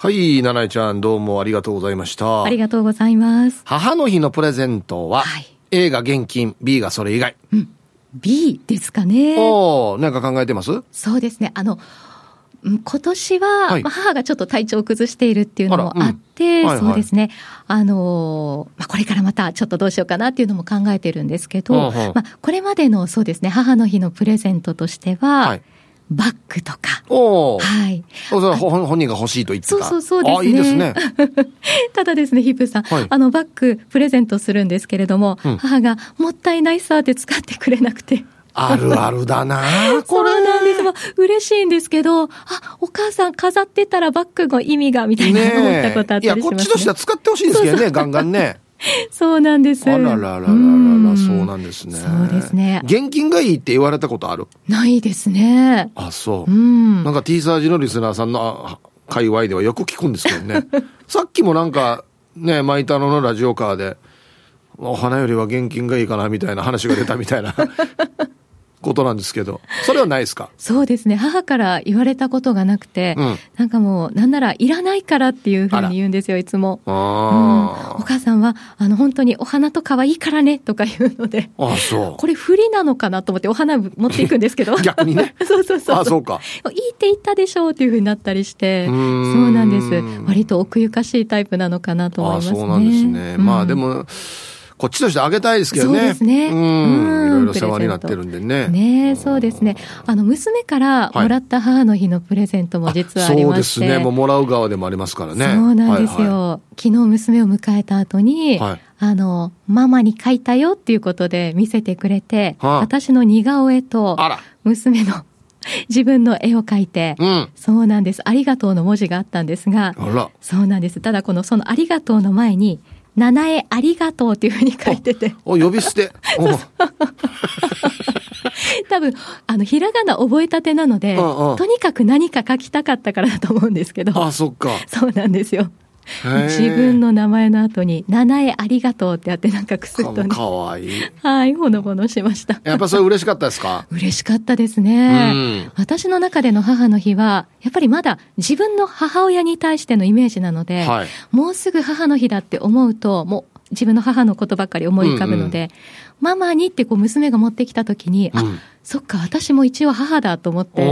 はい、七井ちゃん、どうもありがとうございました。ありがとうございます。母の日のプレゼントは、はい A が現金、B がそれ以外。B ですかね。おー、なんか考えてます？そうですね。あの、うん今年は、母がちょっと体調を崩しているっていうのもあらうんあって、はいはいそうですね。あのーまあ、これからまたちょっとどうしようかなっていうのも考えてるんですけど、うんうんまあ、これまでのそうですね、母の日のプレゼントとしては、はいバッグとか。はい。本本人が欲しいと言ってた。そうそうそうですねあ、いいですね。ただですね、ヒップさん、はいあのバッグプレゼントするんですけれども、うん母がもったいないさって使ってくれなくて。あるあるだな こそうれ。なんです。嬉しいんですけど、あ、お母さん飾ってたらバッグの意味が、みたいな思ったことあったいや、りします、ね。こっちとしては使ってほしいんですけどね、ガンガンね。そうなんです。あららららららそうなんですね。そうですね。現金がいいって言われたことある？ないですね。あ、そうう。んなん。か T サージのリスナーさんのあ界隈ではよく聞くんですけどね。さっきもなんか、ね、マイタロのラジオカーで、お花よりは現金がいいかなみたいな話が出たみたいなことなんですけど、それはないですか？そうですね。母から言われたことがなくて、うんなんかもう、なんならいらないからっていうふうに言うんですよ、いつも。うん、あお母さんは、あの、本当にお花とかはいいからね、とか言うので。あ。あそこれ不利なのかなと思ってお花持っていくんですけど。逆にね。そうそうそう。あそうか。いいって言ったでしょうっていうふうになったりして、うそうなんです。割と奥ゆかしいタイプなのかなと思いあますね。そうなんですね。うんまあで、も、こっちとしてあげたいですけどね。そうですねうん。うんいろいろ世話になってるんでね。ねえそうですね。あの、娘からもらった母の日のプレゼントも実はありそうまして。ですね。もうもらう側でもありますからね。そうなんですよ。は昨日娘を迎えた後に、はいあの、ママに書いたよっていうことで見せてくれて、はあ私の似顔絵と。娘の 自分の絵を描いて、うん。そうなんです。ありがとうの文字があったんですが。そうなんです。ただこのそのありがとうの前に、七重ありがとうっていうふうに書いてて、お、呼び捨て。お多分、あの、ひらがな覚えたてなので、うんうんとにかく何か書きたかったからだと思うんですけど、あ、そっか。そうなんですよ。自分の名前の後に、七重ありがとうってやってなんかくすっとね、かかわいい。はい、ほのぼのしました。やっぱそれ嬉しかったですか？嬉しかったですね。うん私の中での母の日は、やっぱりまだ自分の母親に対してのイメージなので、はいもうすぐ母の日だって思うと、もう自分の母のことばっかり思い浮かぶので、ママにってこう娘が持ってきた時に、あうん、そっか、私も一応母だと思って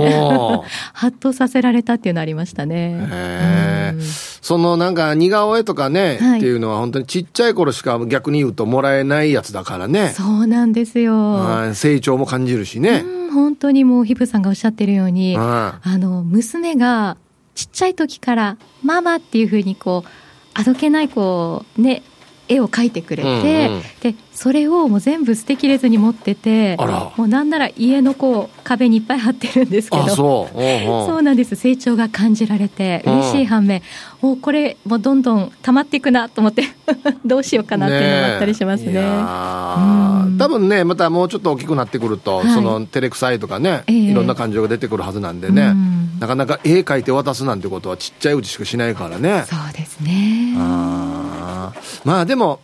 ハッとさせられたっていうのありましたね。うん。そのなんか似顔絵とかね、はいっていうのは本当にちっちゃい頃しか逆に言うともらえないやつだからね。そうなんですよ。はい成長も感じるしね。うん、本当にもうヒプさんがおっしゃってるように、うんあの、娘がちっちゃい時からママっていうふうにこう、あどけないこう、ね、絵を描いてくれて、うんうん。で、それをもう全部捨てきれずに持ってて、もうなんなら家のこう、壁にいっぱい貼ってるんですけど、あ、そう。おうおうそうなんです。成長が感じられて、うん。嬉しい反面、おこれ、もうどんどん溜まっていくなと思って、どうしようかなっていうのもあったりしますね。え。いやー。うん。多分ね、またもうちょっと大きくなってくると、はい。その照れくさいとかね、ええ。いろんな感情が出てくるはずなんでね、うん。なかなか絵描いて渡すなんてことはちっちゃいうちしかしないからね。そうですね。あーまあでも、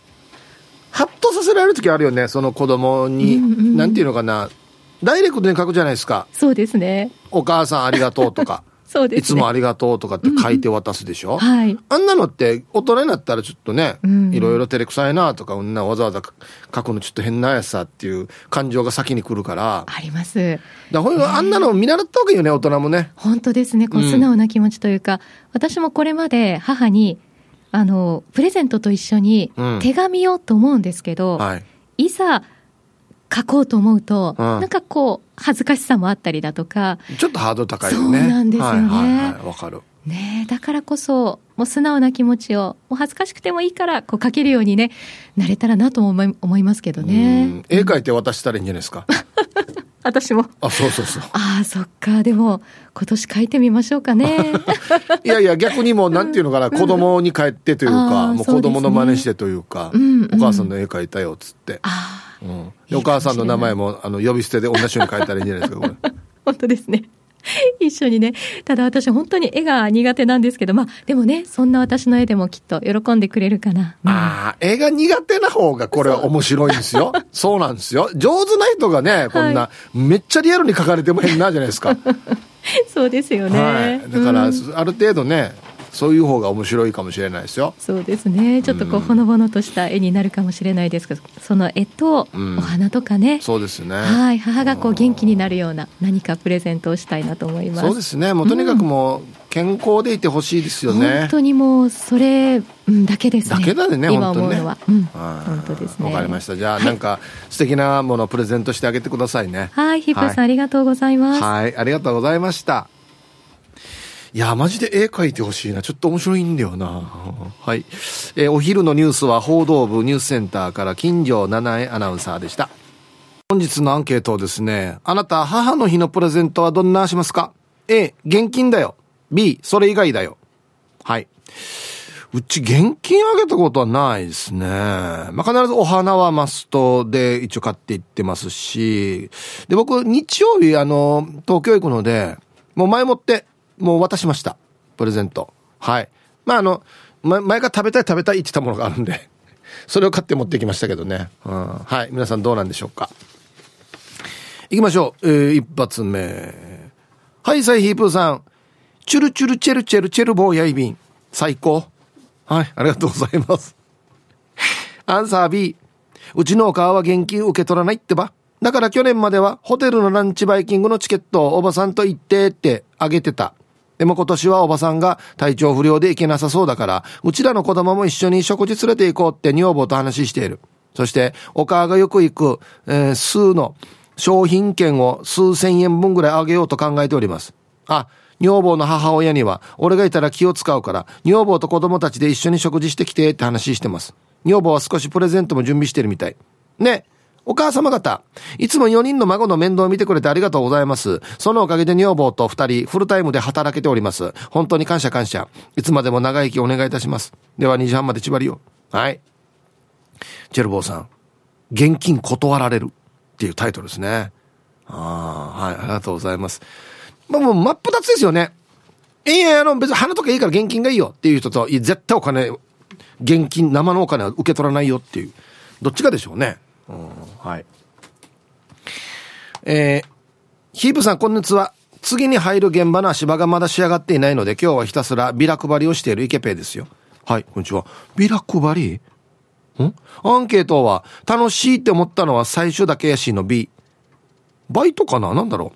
ハッとさせられる時あるよね、その子供に、うんうんなんていうのかな、ダイレクトに書くじゃないですか。そうですね。お母さんありがとうとか、そうですね。いつもありがとうとかって書いて渡すでしょ、はい。あんなのって大人になったらちょっとね、うんいろいろ照れくさいなとか、うんなわざわざ書くのちょっと変なやつさっていう感情が先に来るから、あります。だほんとあんなの見習った方がいいよね、大人もね。本当ですね。こううん素直な気持ちというか、私もこれまで母に、あの、プレゼントと一緒にうん手紙をと思うんですけど、はい。いざ書こうと思うと、うんなんかこう、恥ずかしさもあったりだとか、ちょっとハードル高いよね。そうなんですよねはいはいはい、わかる。ねえ、だからこそ、もう素直な気持ちを、もう恥ずかしくてもいいから、こう書けるようにね、なれたらなとも思い思いますけどうねん。絵描いて渡したらいいんじゃないですか。私も。あ、そうそうそう。ああ、そっか。でも、今年書いてみましょうかね。いやいや、逆にもう、なんていうのかな、子供に帰ってというあか、ーもう子供の真似してというか、お母さんの絵描いたよ、つって。ああ、うんでお母さんの名前も、あの、呼び捨てで同じように書いたらいいんじゃないですか、これ。本当ですね。一緒にね。ただ私本当に絵が苦手なんですけど、まあでもね、そんな私の絵でもきっと喜んでくれるかな。うんああ、絵が苦手な方がこれは面白いんですよ。そうなんですよ。上手な人がね、こんな、めっちゃリアルに描かれても変なじゃないですか。そうですよね。はい。だから、うんある程度ね、そういう方が面白いかもしれないですよ。そうですね。ちょっとこうほのぼのとした絵になるかもしれないですけどその絵とうんお花とかね、そうですね。はい。母がこう元気になるような何かプレゼントをしたいなと思います。そうですね。もうとにかくもう健康でいてほしいですよね。本、当にもうそれうんだけですね。だけだね今思うのは、うん、はい。本当ですね。わかりました。じゃあなんか素敵なものをプレゼントしてあげてくださいね。はい。ヒップーさん、はい。ありがとうございます。はい、ありがとうございました。いや、マジで絵描いてほしいな。ちょっと面白いんだよな。はい。えーお昼のニュースは報道部ニュースセンターから金城七重アナウンサーでした。本日のアンケートをですね。あなた、母の日のプレゼントはどんなしますか ?A、現金だよ。B、それ以外だよ。はい。うち現金あげたことはないですね。まあ、必ずお花はマストで一応買っていってますし、で、僕日曜日あの、東京行くので、もう前もって、もう渡しました。プレゼント。はい。まあ、あの、ま、前から食べたい食べたいって言ったものがあるんで、それを買って持ってきましたけどね。うん、はい。皆さんどうなんでしょうか。行きましょう。えー、一発目。はい、サイヒープーさん。チュルチュルチェルチェルチェルボーヤイビン。最高。はい、ありがとうございます。アンサー B。うちのお母は現金受け取らないってば。だから去年まではホテルのランチバイキングのチケットをおばさんと行ってってあげてた。でも今年はおばさんが体調不良で行けなさそうだから、うちらの子供も一緒に食事連れて行こうって女房と話している。そして、お母がよく行く、えー数の商品券を数千円分ぐらいあげようと考えております。あ、女房の母親には、俺がいたら気を使うから、女房と子供たちで一緒に食事してきてって話してます。女房は少しプレゼントも準備してるみたい。ね、お母様方、いつも4人の孫の面倒を見てくれてありがとうございます。そのおかげで女房と2人、フルタイムで働けております。本当に感謝感謝。いつまでも長生きお願いいたします。では2時半まで縛りよ。はい。チェルボーさん、現金断られるっていうタイトルですね。ああ、はい、ありがとうございます。まあもう真っ二つですよね。いやいや、あの別に花とかいいから現金がいいよっていう人と、絶対お金、現金、生のお金は受け取らないよっていう。どっちかでしょうね。うん、はい。えー、ヒープさん、こんにちは。次に入る現場の足場がまだ仕上がっていないので、今日はひたすらビラ配りをしているイケペイですよ。はい、こんにちは。ビラ配り？ん？アンケートは、楽しいって思ったのは最初だけやしの B。バイトかな？なんだろ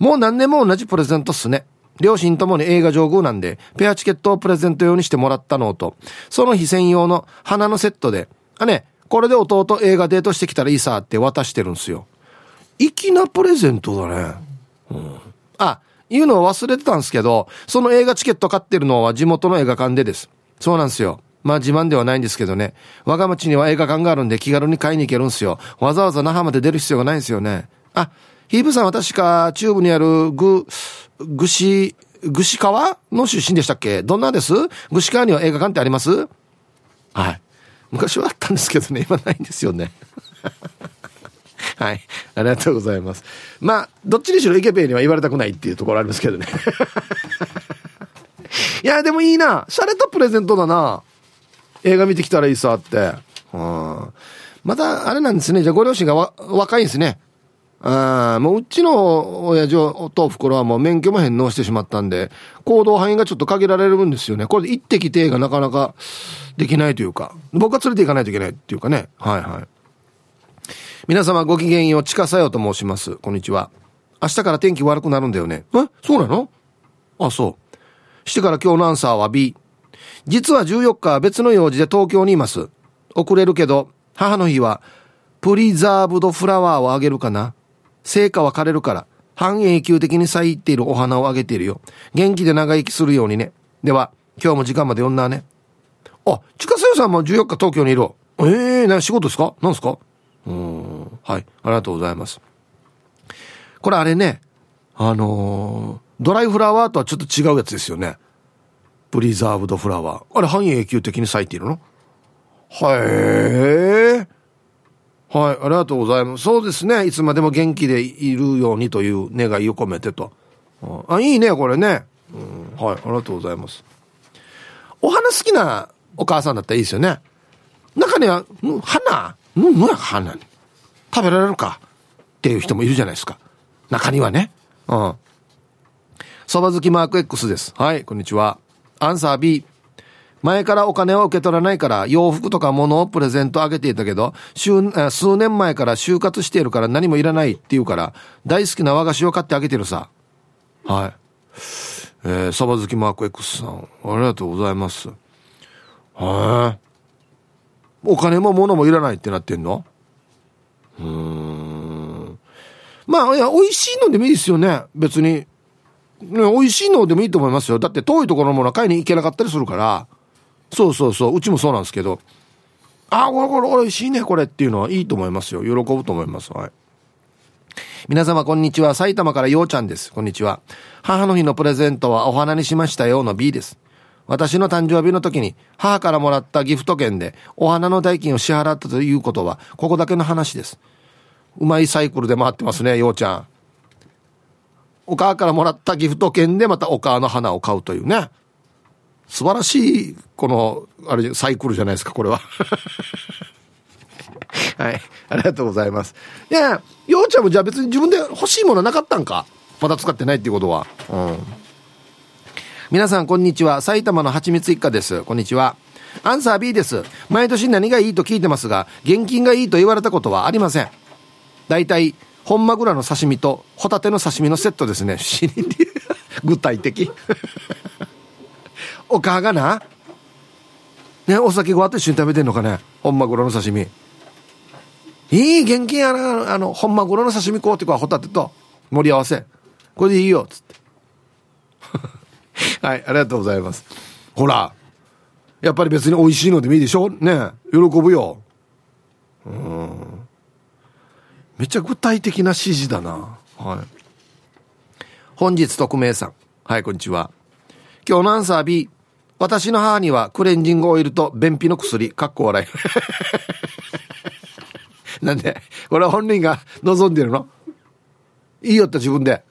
う。もう何年も同じプレゼントっすね。両親ともに映画上宮なんで、ペアチケットをプレゼント用にしてもらったのと、その日専用の花のセットで、あね、これで弟映画デートしてきたらいいさって渡してるんすよ。粋なプレゼントだね。うん。あ、言うのを忘れてたんですけど、その映画チケット買ってるのは地元の映画館でです。そうなんですよ。まあ自慢ではないんですけどね。我が町には映画館があるんで気軽に買いに行けるんですよ。わざわざ那覇まで出る必要がないんですよね。あ、ヒープさんは確か中部にあるぐ、ぐし、ぐし川の出身でしたっけ？どんなです？ぐし川には映画館ってあります？はい。昔はあったんですけどね、今ないんですよね。はい。ありがとうございます。まあ、どっちにしろイケペイには言われたくないっていうところありますけどね。いや、でもいいな。洒落たプレゼントだな。映画見てきたらいいさって。うん。また、あれなんですね。じゃあご両親がわ若いんですね。ああもううちの親父とお袋はもう免許も返納してしまったんで、行動範囲がちょっと限られるんですよね。これで行ってきてがなかなかできないというか、僕が連れて行かないといけないっていうかね。はいはい。皆様ごきげんよう、ちかさよと申します。こんにちは。明日から天気悪くなるんだよね。え？そうなの？あ、そう。してから今日のアンサーは B。実は14日は別の用事で東京にいます。遅れるけど、母の日は、プリザーブドフラワーをあげるかな。成果は枯れるから、半永久的に咲いているお花をあげているよ。元気で長生きするようにね。では、今日も時間まで読んだね。あ、ちかさよさんも14日東京にいる。ええー、な、仕事ですか？なんですか？うん。はい。ありがとうございます。これあれね、あのードライフラワーとはちょっと違うやつですよね。プリザーブドフラワー。あれ半永久的に咲いているの？はい。はい、ありがとうございます。そうですね。いつまでも元気でいるようにという願いを込めてと。あ、いいね、これね。うん、はい、ありがとうございます。お花好きなお母さんだったらいいですよね。中には、花んのや花に。食べられるかっていう人もいるじゃないですか。中にはね。うん。そば好きマーク X です。はい、こんにちは。アンサー B 前からお金を受け取らないから洋服とか物をプレゼントあげていたけど数年前から就活しているから何もいらないって言うから大好きな和菓子を買ってあげてるさ。はい。えー、サバ好きマーク X さんありがとうございます。はいお金も物もいらないってなってんの？うん。まあいや美味しいのでもいいですよね。別に。ね美味しいのでもいいと思いますよ。だって遠いところのものは買いに行けなかったりするから。そうそうそう。うちもそうなんですけど。あ、これこれ美味しいね、これっていうのはいいと思いますよ。喜ぶと思います。はい。皆様こんにちは。埼玉からようちゃんです。こんにちは。母の日のプレゼントはお花にしましたよの B です。私の誕生日の時に母からもらったギフト券でお花の代金を支払ったということはここだけの話です。うまいサイクルで回ってますね、ようちゃん。お母からもらったギフト券でまたお母の花を買うというね。素晴らしい、この、あれ、サイクルじゃないですか、これは。はい。ありがとうございます。いや、ようちゃんもじゃあ別に自分で欲しいものなかったんか？まだ使ってないっていうことは。うん。皆さん、こんにちは。埼玉のはちみつ一家です。こんにちは。アンサー B です。毎年何がいいと聞いてますが、現金がいいと言われたことはありません。大体、本マグラの刺身とホタテの刺身のセットですね。具体的。お母がな、ね、お酒ごわと一緒に食べてんのかね。本マグロの刺身。いい現金やな、あの、本マグロの刺身こうってこホタテと盛り合わせ。これでいいよっ、つって。はい、ありがとうございます。ほら、やっぱり別に美味しいのでもいいでしょね喜ぶよ。うん。めっちゃ具体的な指示だな。はい。本日匿名さん。はい、こんにちは。今日のアンサー B。私の母にはクレンジングオイルと便秘の薬、かっこ笑い。なんでこれは本人が望んでるの？いいよって自分で。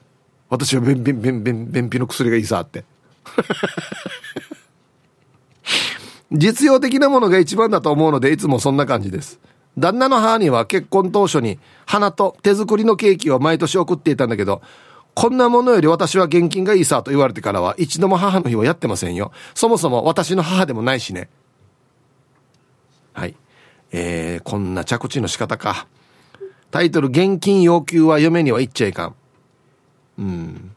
私は便秘、便便便秘の薬がいいさって。実用的なものが一番だと思うので、いつもそんな感じです。旦那の母には結婚当初に花と手作りのケーキを毎年送っていたんだけど、こんなものより私は現金がいいさと言われてからは一度も母の日をやってませんよ。そもそも私の母でもないしね。はい。えー、こんな着地の仕方か。タイトル、現金要求は嫁には言っちゃいかん。うん。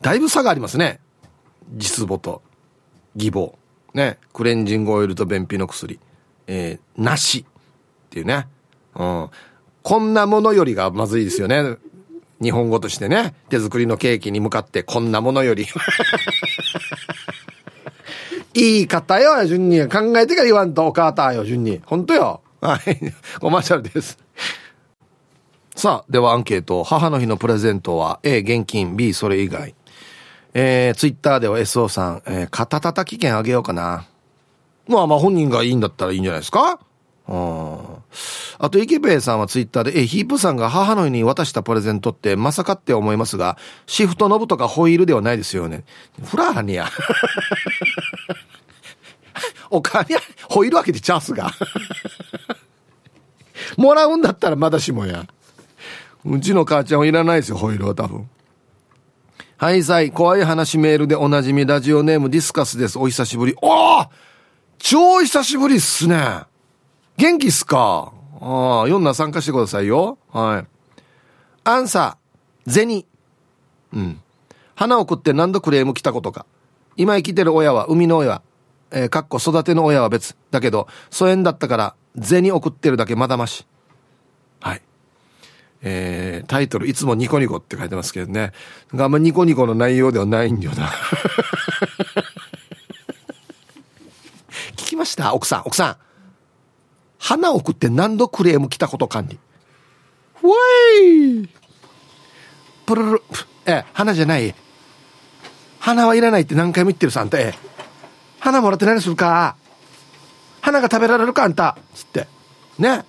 だいぶ差がありますね。実母と義母。ね。クレンジングオイルと便秘の薬。えー、なし。っていうね。うん。こんなものよりがまずいですよね。日本語としてね、手作りのケーキに向かってこんなものより。いい方よ、順に。考えてから言わんとお母たよ、順に。本当よ。はい。コマーシャルです。さあ、ではアンケート。母の日のプレゼントは A、現金、B、それ以外。えー、ツイッターでは SO さん、えー、肩叩き券あげようかな。まあまあ本人がいいんだったらいいんじゃないですか？あと、池兵衛さんはツイッターで、え、ヒープさんが母の日に渡したプレゼントってまさかって思いますが、シフトノブとかホイールではないですよね。フラーにや。お金、ホイール開けてチャンスが。もらうんだったらまだしもや。うちの母ちゃんはいらないですよ、ホイールは多分。はい、さい、怖い話メールでおなじみラジオネームディスカスです。お久しぶり。おお超久しぶりっすね。元気っすか？ああ、読んだ参加してくださいよ。はい。アンサー、銭。うん。花を食って何度クレーム来たことか。今生きてる親は生みの親。えー、かっこ育ての親は別。だけど、疎遠だったから、銭送ってるだけまだまし。はい。えー、タイトル、いつもニコニコって書いてますけどね。あんまニコニコの内容ではないんだよな。聞きました？奥さん、奥さん。花を送って何度クレーム来たことかに。ウェイプルル、え、花じゃない。花はいらないって何回も言ってるさ、あんた、え。花もらって何するか花が食べられるか、あんた。つって。ね。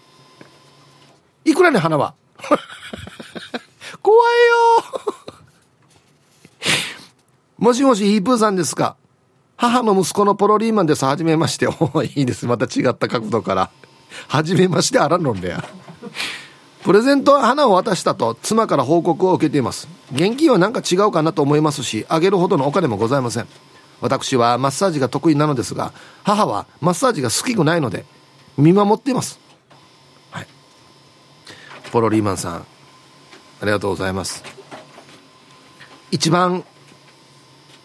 いくらね、花は？怖いよもしもし、イープーさんですか母の息子のポロリーマンです。はじめまして。おいいです。また違った角度から。はじめましてあらんのんだよ。プレゼントは花を渡したと妻から報告を受けています。現金は何か違うかなと思いますしあげるほどのお金もございません。私はマッサージが得意なのですが母はマッサージが好きくないので見守っています。はい。ポロリーマンさんありがとうございます。一番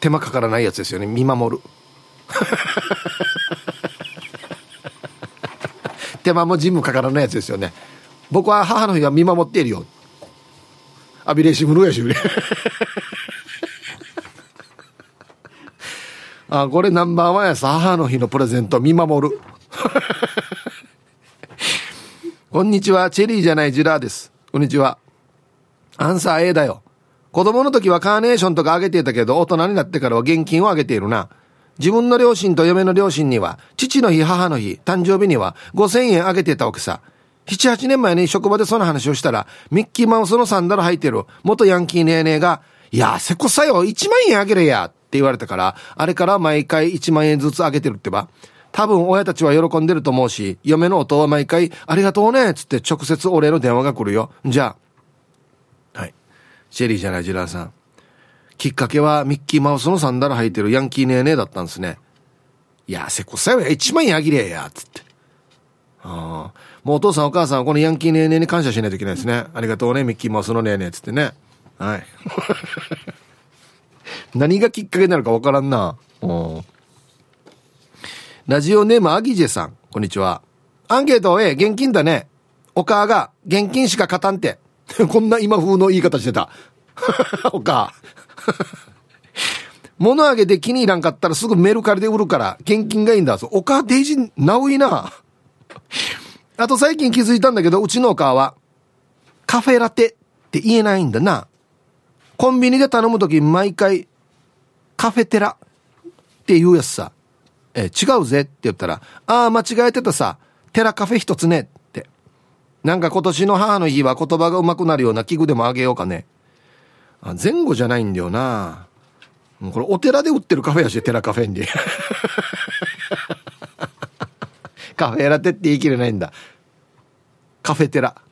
手間かからないやつですよね。見守る。手間もジムかからないやつですよね僕は母の日は見守っているよアビレーシムルやしあこれナンバーワンやさ母の日のプレゼント見守るこんにちはチェリーじゃないジラーですこんにちはアンサー A だよ子供の時はカーネーションとかあげてたけど大人になってからは現金をあげているな自分の両親と嫁の両親には父の日母の日誕生日には5000円あげてたわけさ78年前に職場でその話をしたらミッキーマウスのサンダル履いてる元ヤンキーネーネーがいやせこさよ1万円あげれやって言われたから、あれから毎回1万円ずつあげてるってば。多分親たちは喜んでると思うし、嫁の夫は毎回、ありがとうねつって直接お礼の電話が来るよ。じゃあ。はい。シェリーじゃないジラーさん。きっかけはミッキーマウスのサンダル履いてるヤンキーネーネーだったんですね。いや、せこさよや、1万円あげりゃや、つって。ああ。もうお父さんお母さんはこのヤンキーネーネーに感謝しないといけないですね。ありがとうね、ミッキーマウスのネーネーつってね。はい。何がきっかけになるかわからんな。うんラジオネームアギジェさん、こんにちは。アンケート A、現金だね。お母が、現金しか勝たんて。こんな今風の言い方してた。お母。物あげて気に入らんかったらすぐメルカリで売るから、現金がいいんだ。お母デイジー、なういな。あと最近気づいたんだけど、うちのお母は、カフェラテって言えないんだな。コンビニで頼むとき毎回、カフェテラって言うやつさ。え違うぜって言ったら、ああ、間違えてたさ。テラカフェ一つねって。なんか今年の母の日は言葉が上手くなるような器具でもあげようかね。あ前後じゃないんだよな。これお寺で売ってるカフェやし、テラカフェに。カフェラテって言い切れないんだ。カフェテラ。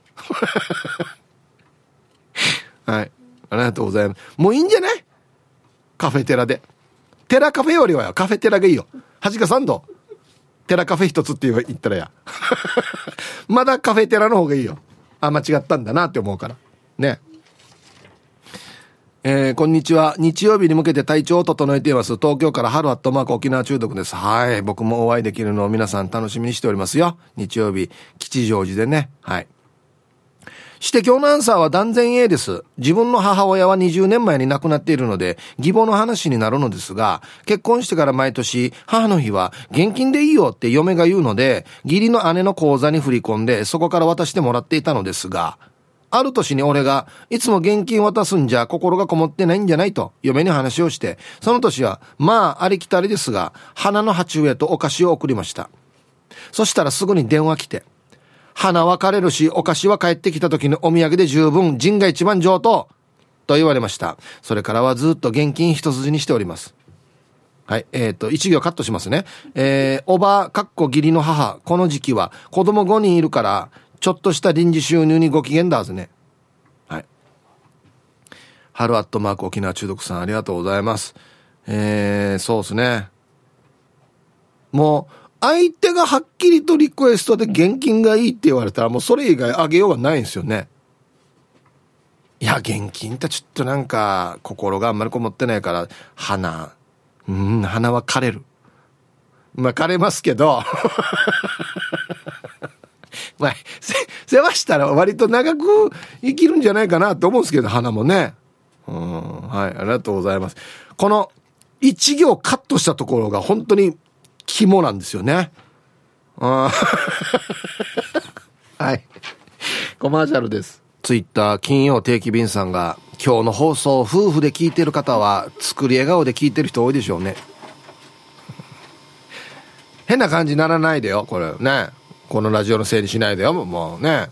はい。ありがとうございます。もういいんじゃない？カフェテラで。テラカフェよりはよ、カフェテラがいいよ。はじかさんと、テラカフェ一つって言ったらや。まだカフェテラの方がいいよ。あ、間違ったんだなって思うから。ね。えー、こんにちは。日曜日に向けて体調を整えています。東京から春アットマーク沖縄中毒です。はい。僕もお会いできるのを皆さん楽しみにしておりますよ。日曜日、吉祥寺でね。はい。して今日のアンサーは断然 A です。自分の母親は20年前に亡くなっているので、義母の話になるのですが、結婚してから毎年、母の日は現金でいいよって嫁が言うので、義理の姉の口座に振り込んで、そこから渡してもらっていたのですが、ある年に俺が、いつも現金渡すんじゃ心がこもってないんじゃないと、嫁に話をして、その年は、まあ、ありきたりですが、花の鉢植えとお菓子を送りました。そしたらすぐに電話来て、花は枯れるし、お菓子は帰ってきた時のお土産で十分、人が一番上等と言われました。それからはずっと現金一筋にしております。はい。えっ、ー、と、一行カットしますね。えー、おば、かっこ義理の母、この時期は子供5人いるから、ちょっとした臨時収入にご機嫌だはずね。はい。春アットマーク沖縄中毒さんありがとうございます。えー、そうですね。もう、相手がはっきりとリクエストで現金がいいって言われたらもうそれ以外あげようがないんですよね。いや、現金ってちょっとなんか心があんまりこもってないから、花、うん、花は枯れる。まあ枯れますけど、まあ、世話したら割と長く生きるんじゃないかなと思うんですけど、花もね。うん、はい、ありがとうございます。この一行カットしたところが本当に肝なんですよね。はい。コマーシャルです。ツイッター金曜定期便さんが今日の放送夫婦で聞いてる方は作り笑顔で聞いてる人多いでしょうね。変な感じにならないでよ、これね。このラジオのせいにしないでよ、もうね。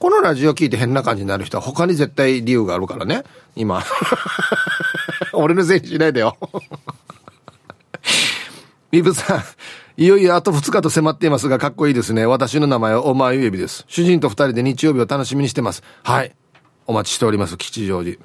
このラジオ聞いて変な感じになる人は他に絶対理由があるからね。今。俺のせいにしないでよ。ビブさん、いよいよあと2日と迫っていますが、かっこいいですね。私の名前はおまゆえびです。主人と2人で日曜日を楽しみにしてます。はい。お待ちしております。吉祥寺。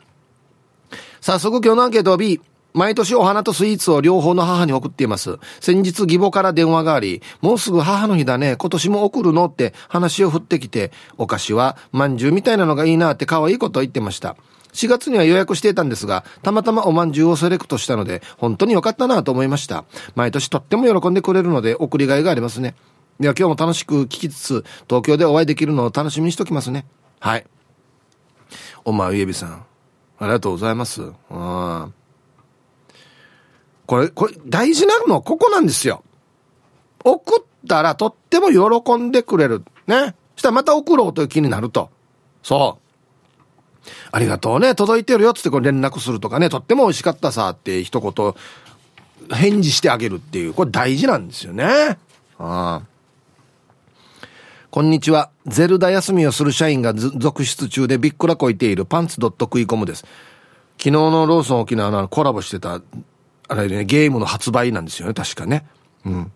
早速今日のアンケートは B。毎年お花とスイーツを両方の母に送っています。先日義母から電話があり、もうすぐ母の日だね、今年も送るの？って話を振ってきて、お菓子はまんじゅうみたいなのがいいなって可愛いこと言ってました。4月には予約していたんですが、たまたまおまんじゅうをセレクトしたので、本当に良かったなと思いました。毎年とっても喜んでくれるので、送りがいがありますね。では今日も楽しく聞きつつ、東京でお会いできるのを楽しみにしときますね。はい。おまうえびさん。ありがとうございます。うん。これ、これ、大事なのはここなんですよ。送ったらとっても喜んでくれる。ね。そしたらまた送ろうという気になると。そう。ありがとうね、届いてるよっつってこれ連絡するとかね、とっても美味しかったさって一言返事してあげるっていう、これ大事なんですよね。ああ。こんにちは。ゼルダ休みをする社員が続出中でびっくらこいているパンツドット食い込むです。昨日のローソン沖縄のコラボしてた、あれね、ゲームの発売なんですよね、確かね。うん。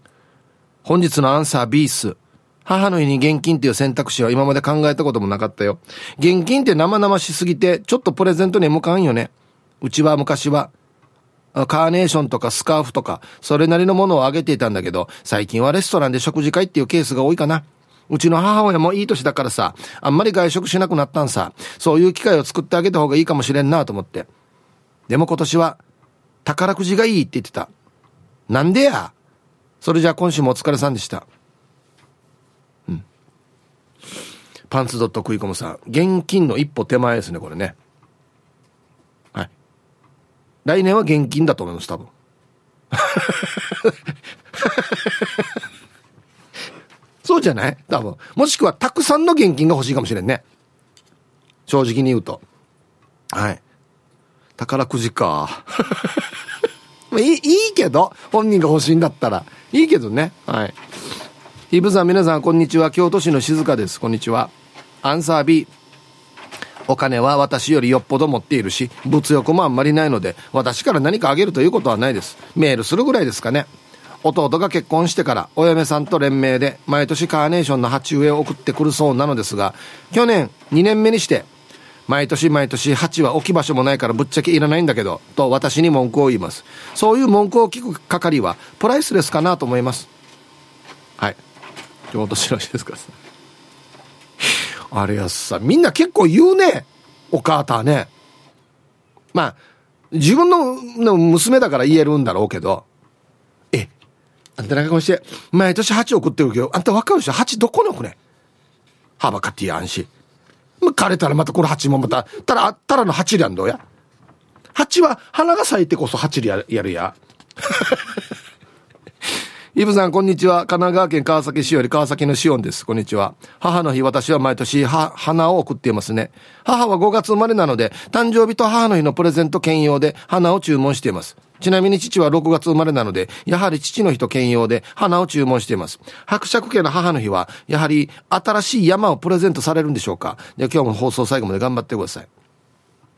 本日のアンサービース。母の日に現金っていう選択肢は今まで考えたこともなかったよ。現金って生々しすぎて、ちょっとプレゼントに向かんよね。うちは昔は、カーネーションとかスカーフとか、それなりのものをあげていたんだけど、最近はレストランで食事会っていうケースが多いかな。うちの母親もいい年だからさ、あんまり外食しなくなったんさ。そういう機会を作ってあげた方がいいかもしれんなと思って。でも今年は、宝くじがいいって言ってた。なんでや？それじゃあ今週もお疲れさんでした。うんパンツドット食い込むさん。現金の一歩手前ですね、これね。はい。来年は現金だと思います、多分。そうじゃない？多分。もしくはたくさんの現金が欲しいかもしれんね。正直に言うと。はい。宝くじか。いい、いいけど、本人が欲しいんだったら。いいけどね。はい。イブさん皆さんこんにちは。京都市の静香です。こんにちは。アンサー B お金は私よりよっぽど持っているし物欲もあんまりないので私から何かあげるということはないですメールするぐらいですかね弟が結婚してからお嫁さんと連名で毎年カーネーションの鉢植えを送ってくるそうなのですが去年2年目にして毎年毎年鉢は置き場所もないからぶっちゃけいらないんだけどと私に文句を言いますそういう文句を聞く係はプライスレスかなと思いますはい京都市らしいですか あれやさ、みんな結構言うね。お母たね。まあ、自分の娘だから言えるんだろうけど、え、あんたなんかこうして、毎年鉢送ってるけど、あんた分かるでしょ鉢どこに置くね幅かってやんし。枯れたらまたこの鉢もまた、たら、たらの鉢りゃんどうや？鉢は花が咲いてこそ鉢りややるや。イブさん、こんにちは。神奈川県川崎市より川崎のシオンです。こんにちは。母の日、私は毎年、は、花を送っていますね。母は5月生まれなので、誕生日と母の日のプレゼント兼用で花を注文しています。ちなみに父は6月生まれなので、やはり父の日と兼用で花を注文しています。伯爵家の母の日は、やはり新しい山をプレゼントされるんでしょうかで今日も放送最後まで頑張ってください。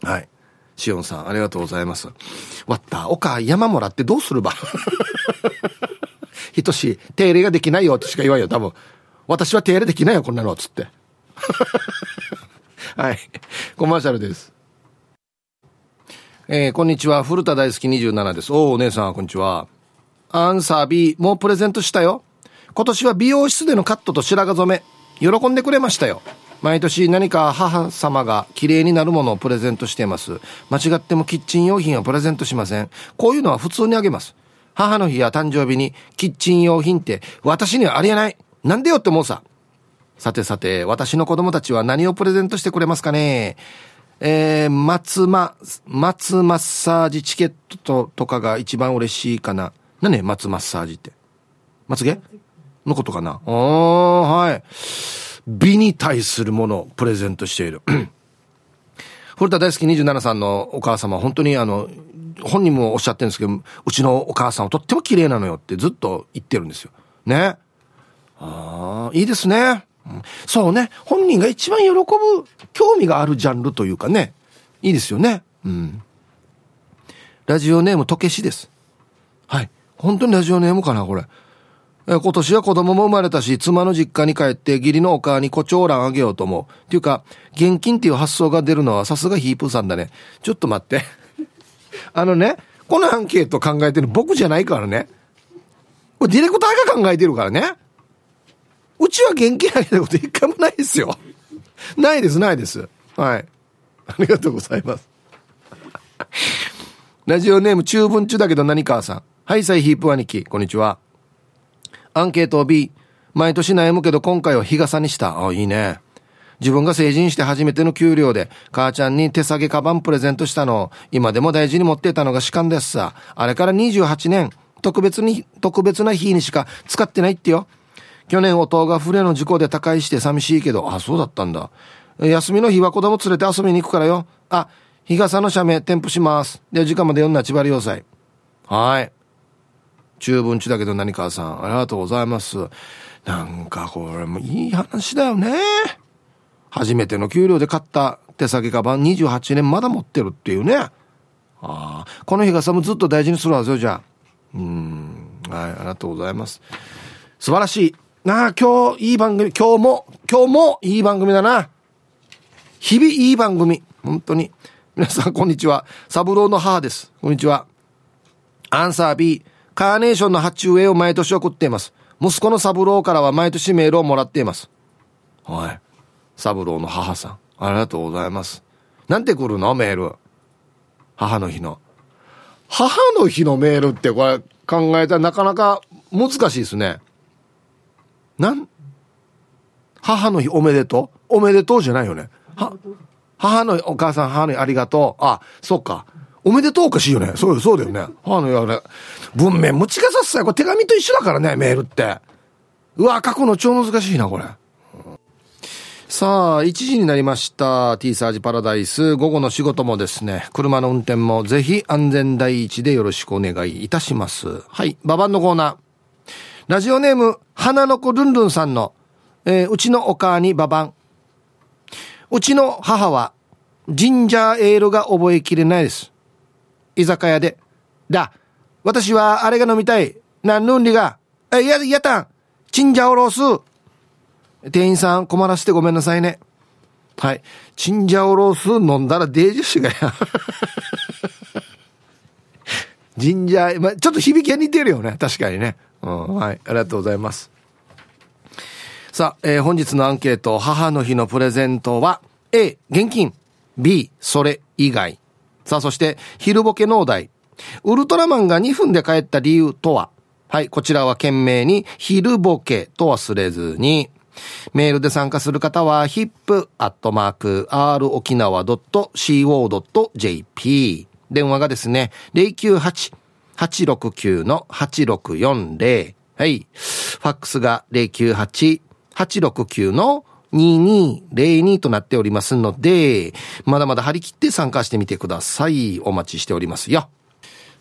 はい。シオンさん、ありがとうございます。わった、おか、山もらってどうするば？ひとし、手入れができないよとしか言わんよ、多分。私は手入れできないよ、こんなの、つって。はい。コマーシャルです。えー、こんにちは。古田大好き27です。おお、姉さん、こんにちは。アンサー B、もうプレゼントしたよ。今年は美容室でのカットと白髪染め、喜んでくれましたよ。毎年何か母様が綺麗になるものをプレゼントしています。間違ってもキッチン用品はプレゼントしません。こういうのは普通にあげます。母の日や誕生日にキッチン用品って私にはありえない。なんでよって思うさ。さてさて、私の子供たちは何をプレゼントしてくれますかねえー、松ま、松マッサージチケットとかが一番嬉しいかな。何ね、松マッサージって？まつげのことかな？おー、はい。美に対するものをプレゼントしている。古田大好き27さんのお母様、本当にあの、本人もおっしゃってるんですけど、うちのお母さんはとっても綺麗なのよってずっと言ってるんですよ。ね？ああ、いいですね、そうね。本人が一番喜ぶ、興味があるジャンルというかね。いいですよね。うん。ラジオネーム、とけしです。はい。本当にラジオネームかな、これ。今年は子供も生まれたし、妻の実家に帰って義理のお母に胡蝶蘭あげようと思う。っていうか、現金っていう発想が出るのはさすがヒープーさんだね。ちょっと待って。あのね、このアンケート考えてる僕じゃないからね。これディレクターが考えてるからね。うちは現金あげたこと一回もないですよ。ないです、ないです。はい。ありがとうございます。ラジオネーム中文中だけど何川さん。はい、サイヒープ兄貴、こんにちは。アンケート B。毎年悩むけど今回は日傘にした。あ、いいね。自分が成人して初めての給料で、母ちゃんに手提げカバンプレゼントしたのを、今でも大事に持ってたのが士官ですさ。あれから28年、特別に、特別な日にしか使ってないってよ。去年弟が船の事故で他界して寂しいけど、あ、そうだったんだ。休みの日は子供連れて遊びに行くからよ。あ、日傘の写メ添付します。で、時間まで読んだ千葉要塞。はい。中文地だけど何かさん、ありがとうございます。なんかこれもいい話だよね。初めての給料で買った手提げカバン28年まだ持ってるっていうね。ああ、この日傘もずっと大事にするはずよ、じゃあ。うん。はい、ありがとうございます。素晴らしい。なあ、今日いい番組、今日も、今日もいい番組だな。日々いい番組。本当に。皆さん、こんにちは。サブローの母です。こんにちは。アンサー B。カーネーションの鉢植えを毎年送っています。息子のサブローからは毎年メールをもらっています。はい。サブローの母さん。ありがとうございます。なんて来るの？メール。母の日の。母の日のメールってこれ考えたらなかなか難しいですね。なん？母の日おめでとう？おめでとうじゃないよね。は、母のお母さん母の日ありがとう。あ、そっか。おめでとうおかしいよね。そう、そうだよね。母の日あれ。文面、持ちかさっさい。これ手紙と一緒だからね、メールって。うわ、書くの超難しいな、これ。さあ、1時になりました。T サージパラダイス。午後の仕事もですね、車の運転もぜひ安全第一でよろしくお願いいたします。はい、ババンのコーナー。ラジオネーム、花の子ルンルンさんの、えー、うちのお母にババン。うちの母は、ジンジャーエールが覚えきれないです。居酒屋で。だ、私はあれが飲みたい。なんぬんりが。え、や、やたん。チンジャオロース。店員さん困らせてごめんなさいね。はい。チンジャオロース飲んだらデージしがや。ジンジャー、まあ、ちょっと響きが似てるよね。確かにね。うん。はい。ありがとうございます。さあ、えー、本日のアンケート、母の日のプレゼントは、A、現金。B、それ以外。さあ、そして、昼ボケ農大。ウルトラマンが2分で帰った理由とは？はい、こちらは懸命に、昼ボケと忘れずに、メールで参加する方は、hip.r-okinawa.co.jp。電話がですね、098 869-8640。はい。ファックスが098-869-2202となっておりますので、まだまだ張り切って参加してみてください。お待ちしておりますよ。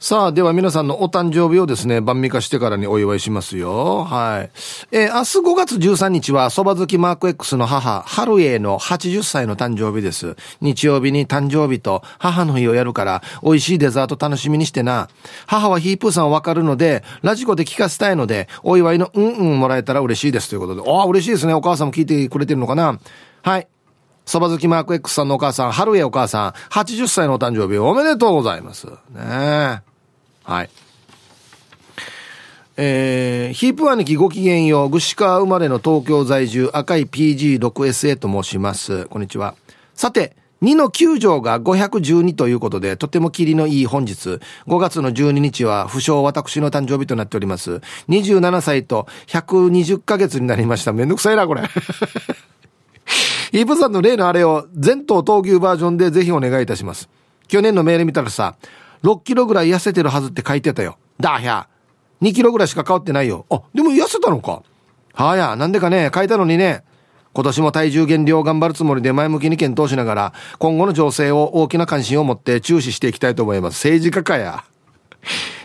さあ、では皆さんのお誕生日をですね、晩味化してからにお祝いしますよ。はい。えー、明日5月13日は、蕎麦好きマーク X の母、春江の80歳の誕生日です。日曜日に誕生日と母の日をやるから、美味しいデザート楽しみにしてな。母はヒープーさんわかるので、ラジコで聞かせたいので、お祝いのうんうんもらえたら嬉しいですということで。ああ、嬉しいですね。お母さんも聞いてくれてるのかな。はい。蕎麦好きマーク X さんのお母さん、春江お母さん、80歳のお誕生日おめでとうございます。ねえ。はい。えー、ヒープ兄貴ごきげんよう、ぐし川生まれの東京在住、赤い PG6SA と申します。こんにちは。さて、2の9条が512ということで、とても霧のいい本日、5月の12日は、不詳私の誕生日となっております。27歳と120ヶ月になりました。めんどくさいな、これ。ヒープさんの例のあれを、全頭闘牛バージョンでぜひお願いいたします。去年のメール見たらさ、6キロぐらい痩せてるはずって書いてたよ。だひゃ。2キロぐらいしか変わってないよ。あ、でも痩せたのか。はあや、なんでかね、書いたのにね。今年も体重減量頑張るつもりで前向きに検討しながら、今後の情勢を大きな関心を持って注視していきたいと思います。政治家かや。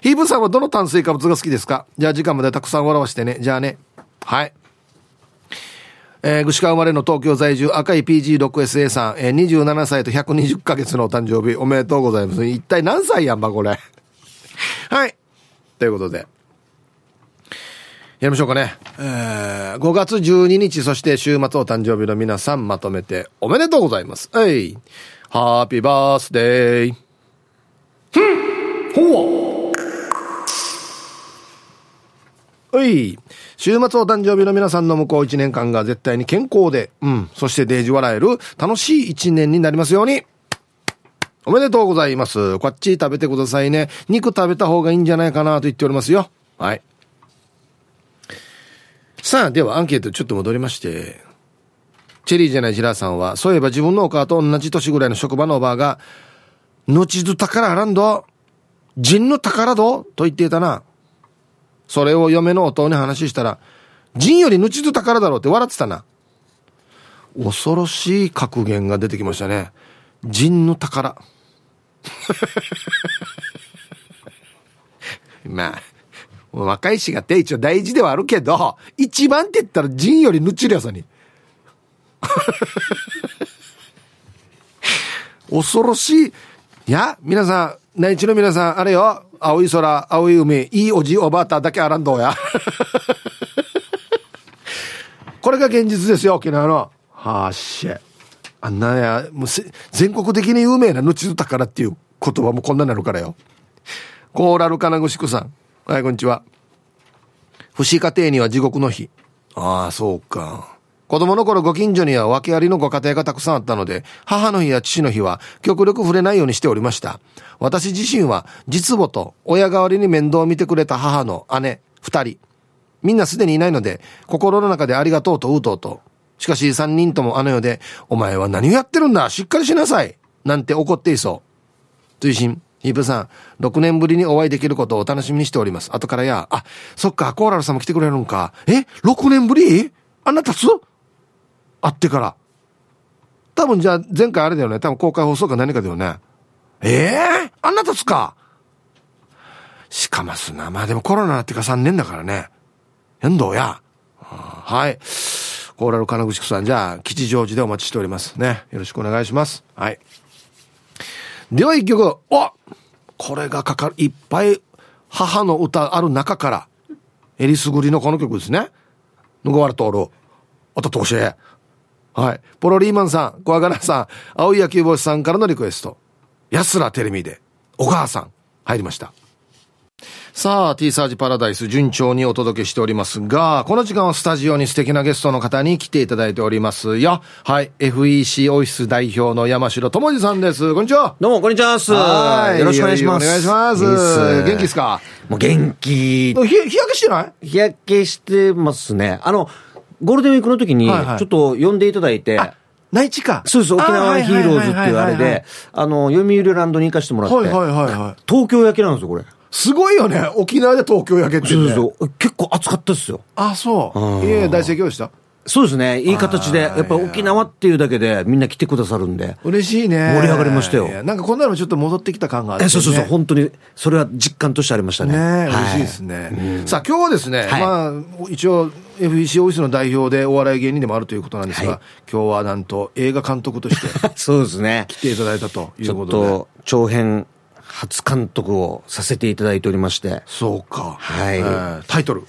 ヒーブさんはどの炭水化物が好きですか？じゃあ時間までたくさん笑わしてね。じゃあね。はい。えー、串川生まれの東京在住赤い PG6SA さん、えー、27歳と120ヶ月のお誕生日おめでとうございます。一体何歳やんば、これ。はい。ということで。やりましょうかね。えー、5月12日、そして週末お誕生日の皆さんまとめておめでとうございます。えい。ハッピーバースデー。ふんほうはい。週末お誕生日の皆さんの向こう1年間が絶対に健康で、うん、そしてデージ笑える楽しい1年になりますように。おめでとうございます。こっち食べてくださいね。肉食べた方がいいんじゃないかなと言っておりますよ。はい。さあ、ではアンケートちょっと戻りまして、チェリーじゃないジラーさんは、そういえば自分のお母と同じ年ぐらいの職場のおばあが、後ず宝あらんど、人の宝どと言っていたな。それを嫁の弟に話したら、人より後ず宝だろうって笑ってたな。恐ろしい格言が出てきましたね。人の宝。まあ、若いしがって一応大事ではあるけど、一番って言ったらジンよりぬちりやさに。恐ろしい。いや、皆さん、内地の皆さん、あれよ、青い空、青い海、いいおじおばあただけあらんどうや。これが現実ですよ、沖縄の。はあしゃ。あんなや、もう全国的に有名なぬちず宝っていう言葉もこんなになるからよ。コーラル金具宿さん。はい、こんにちは。不死家庭には地獄の日。ああ、そうか。子供の頃ご近所には訳ありのご家庭がたくさんあったので、母の日や父の日は極力触れないようにしておりました。私自身は実母と親代わりに面倒を見てくれた母の姉、二人。みんなすでにいないので、心の中でありがとうとうとうと。しかし三人ともあの世で、お前は何をやってるんだしっかりしなさいなんて怒っていそう。追伸ヒープさん、6年ぶりにお会いできることをお楽しみにしております。後からや、あ、そっか、コーラルさんも来てくれるんか。え ?6 年ぶり？あなたつ会ってから。多分じゃあ、前回あれだよね。多分公開放送か何かだよね。ええー、あんなたつか？しかますな。まあでもコロナってか3年だからね。変動や。はい。コーラル金口さん、じゃあ、吉祥寺でお待ちしております。ね。よろしくお願いします。はい。では一曲、おこれがかかる、いっぱい母の歌ある中から、えりすぐりのこの曲ですね。ぬごわるとおる。おととしえ。はい。ポロリーマンさん、小アさん、青い野球帽子さんからのリクエスト。安らテレビで、お母さん、入りました。さあ、T サージパラダイス順調にお届けしておりますが、この時間はスタジオに素敵なゲストの方に来ていただいておりますよ。はい。FEC オフィス代表の山城智二さんです。こんにちは。どうも、こんにちは。はい。よろしくお願いします。お願いします。元気ですか？もう元気。日焼けしてない？日焼けしてますね。あの、ゴールデンウィークの時に、ちょっと呼んでいただいて、はいはい内地か。そうです、沖縄ヒーローズっていうあれで、あの、読売ランドに行かせてもらって、はいはいはいはい、東京焼けなんですよ、これ。すごいよね。沖縄で東京焼けって、ね。そうそう。結構暑かったですよ。あ、そう。いえ、大盛況でした。そうですね。いい形で。やっぱ沖縄っていうだけでみんな来てくださるんで。嬉しいね。盛り上がりましたよ。なんかこんなのちょっと戻ってきた感があって、ね、そうそうそう。本当に、それは実感としてありましたね。ね嬉しいですね。さあ今日はですね、まあ、一応 FEC オフィスの代表でお笑い芸人でもあるということなんですが、今日はなんと映画監督として。そうですね。来ていただいたということで。ちょっと長編初監督をさせていただいておりまして。そうか。はい。えー、タイトル。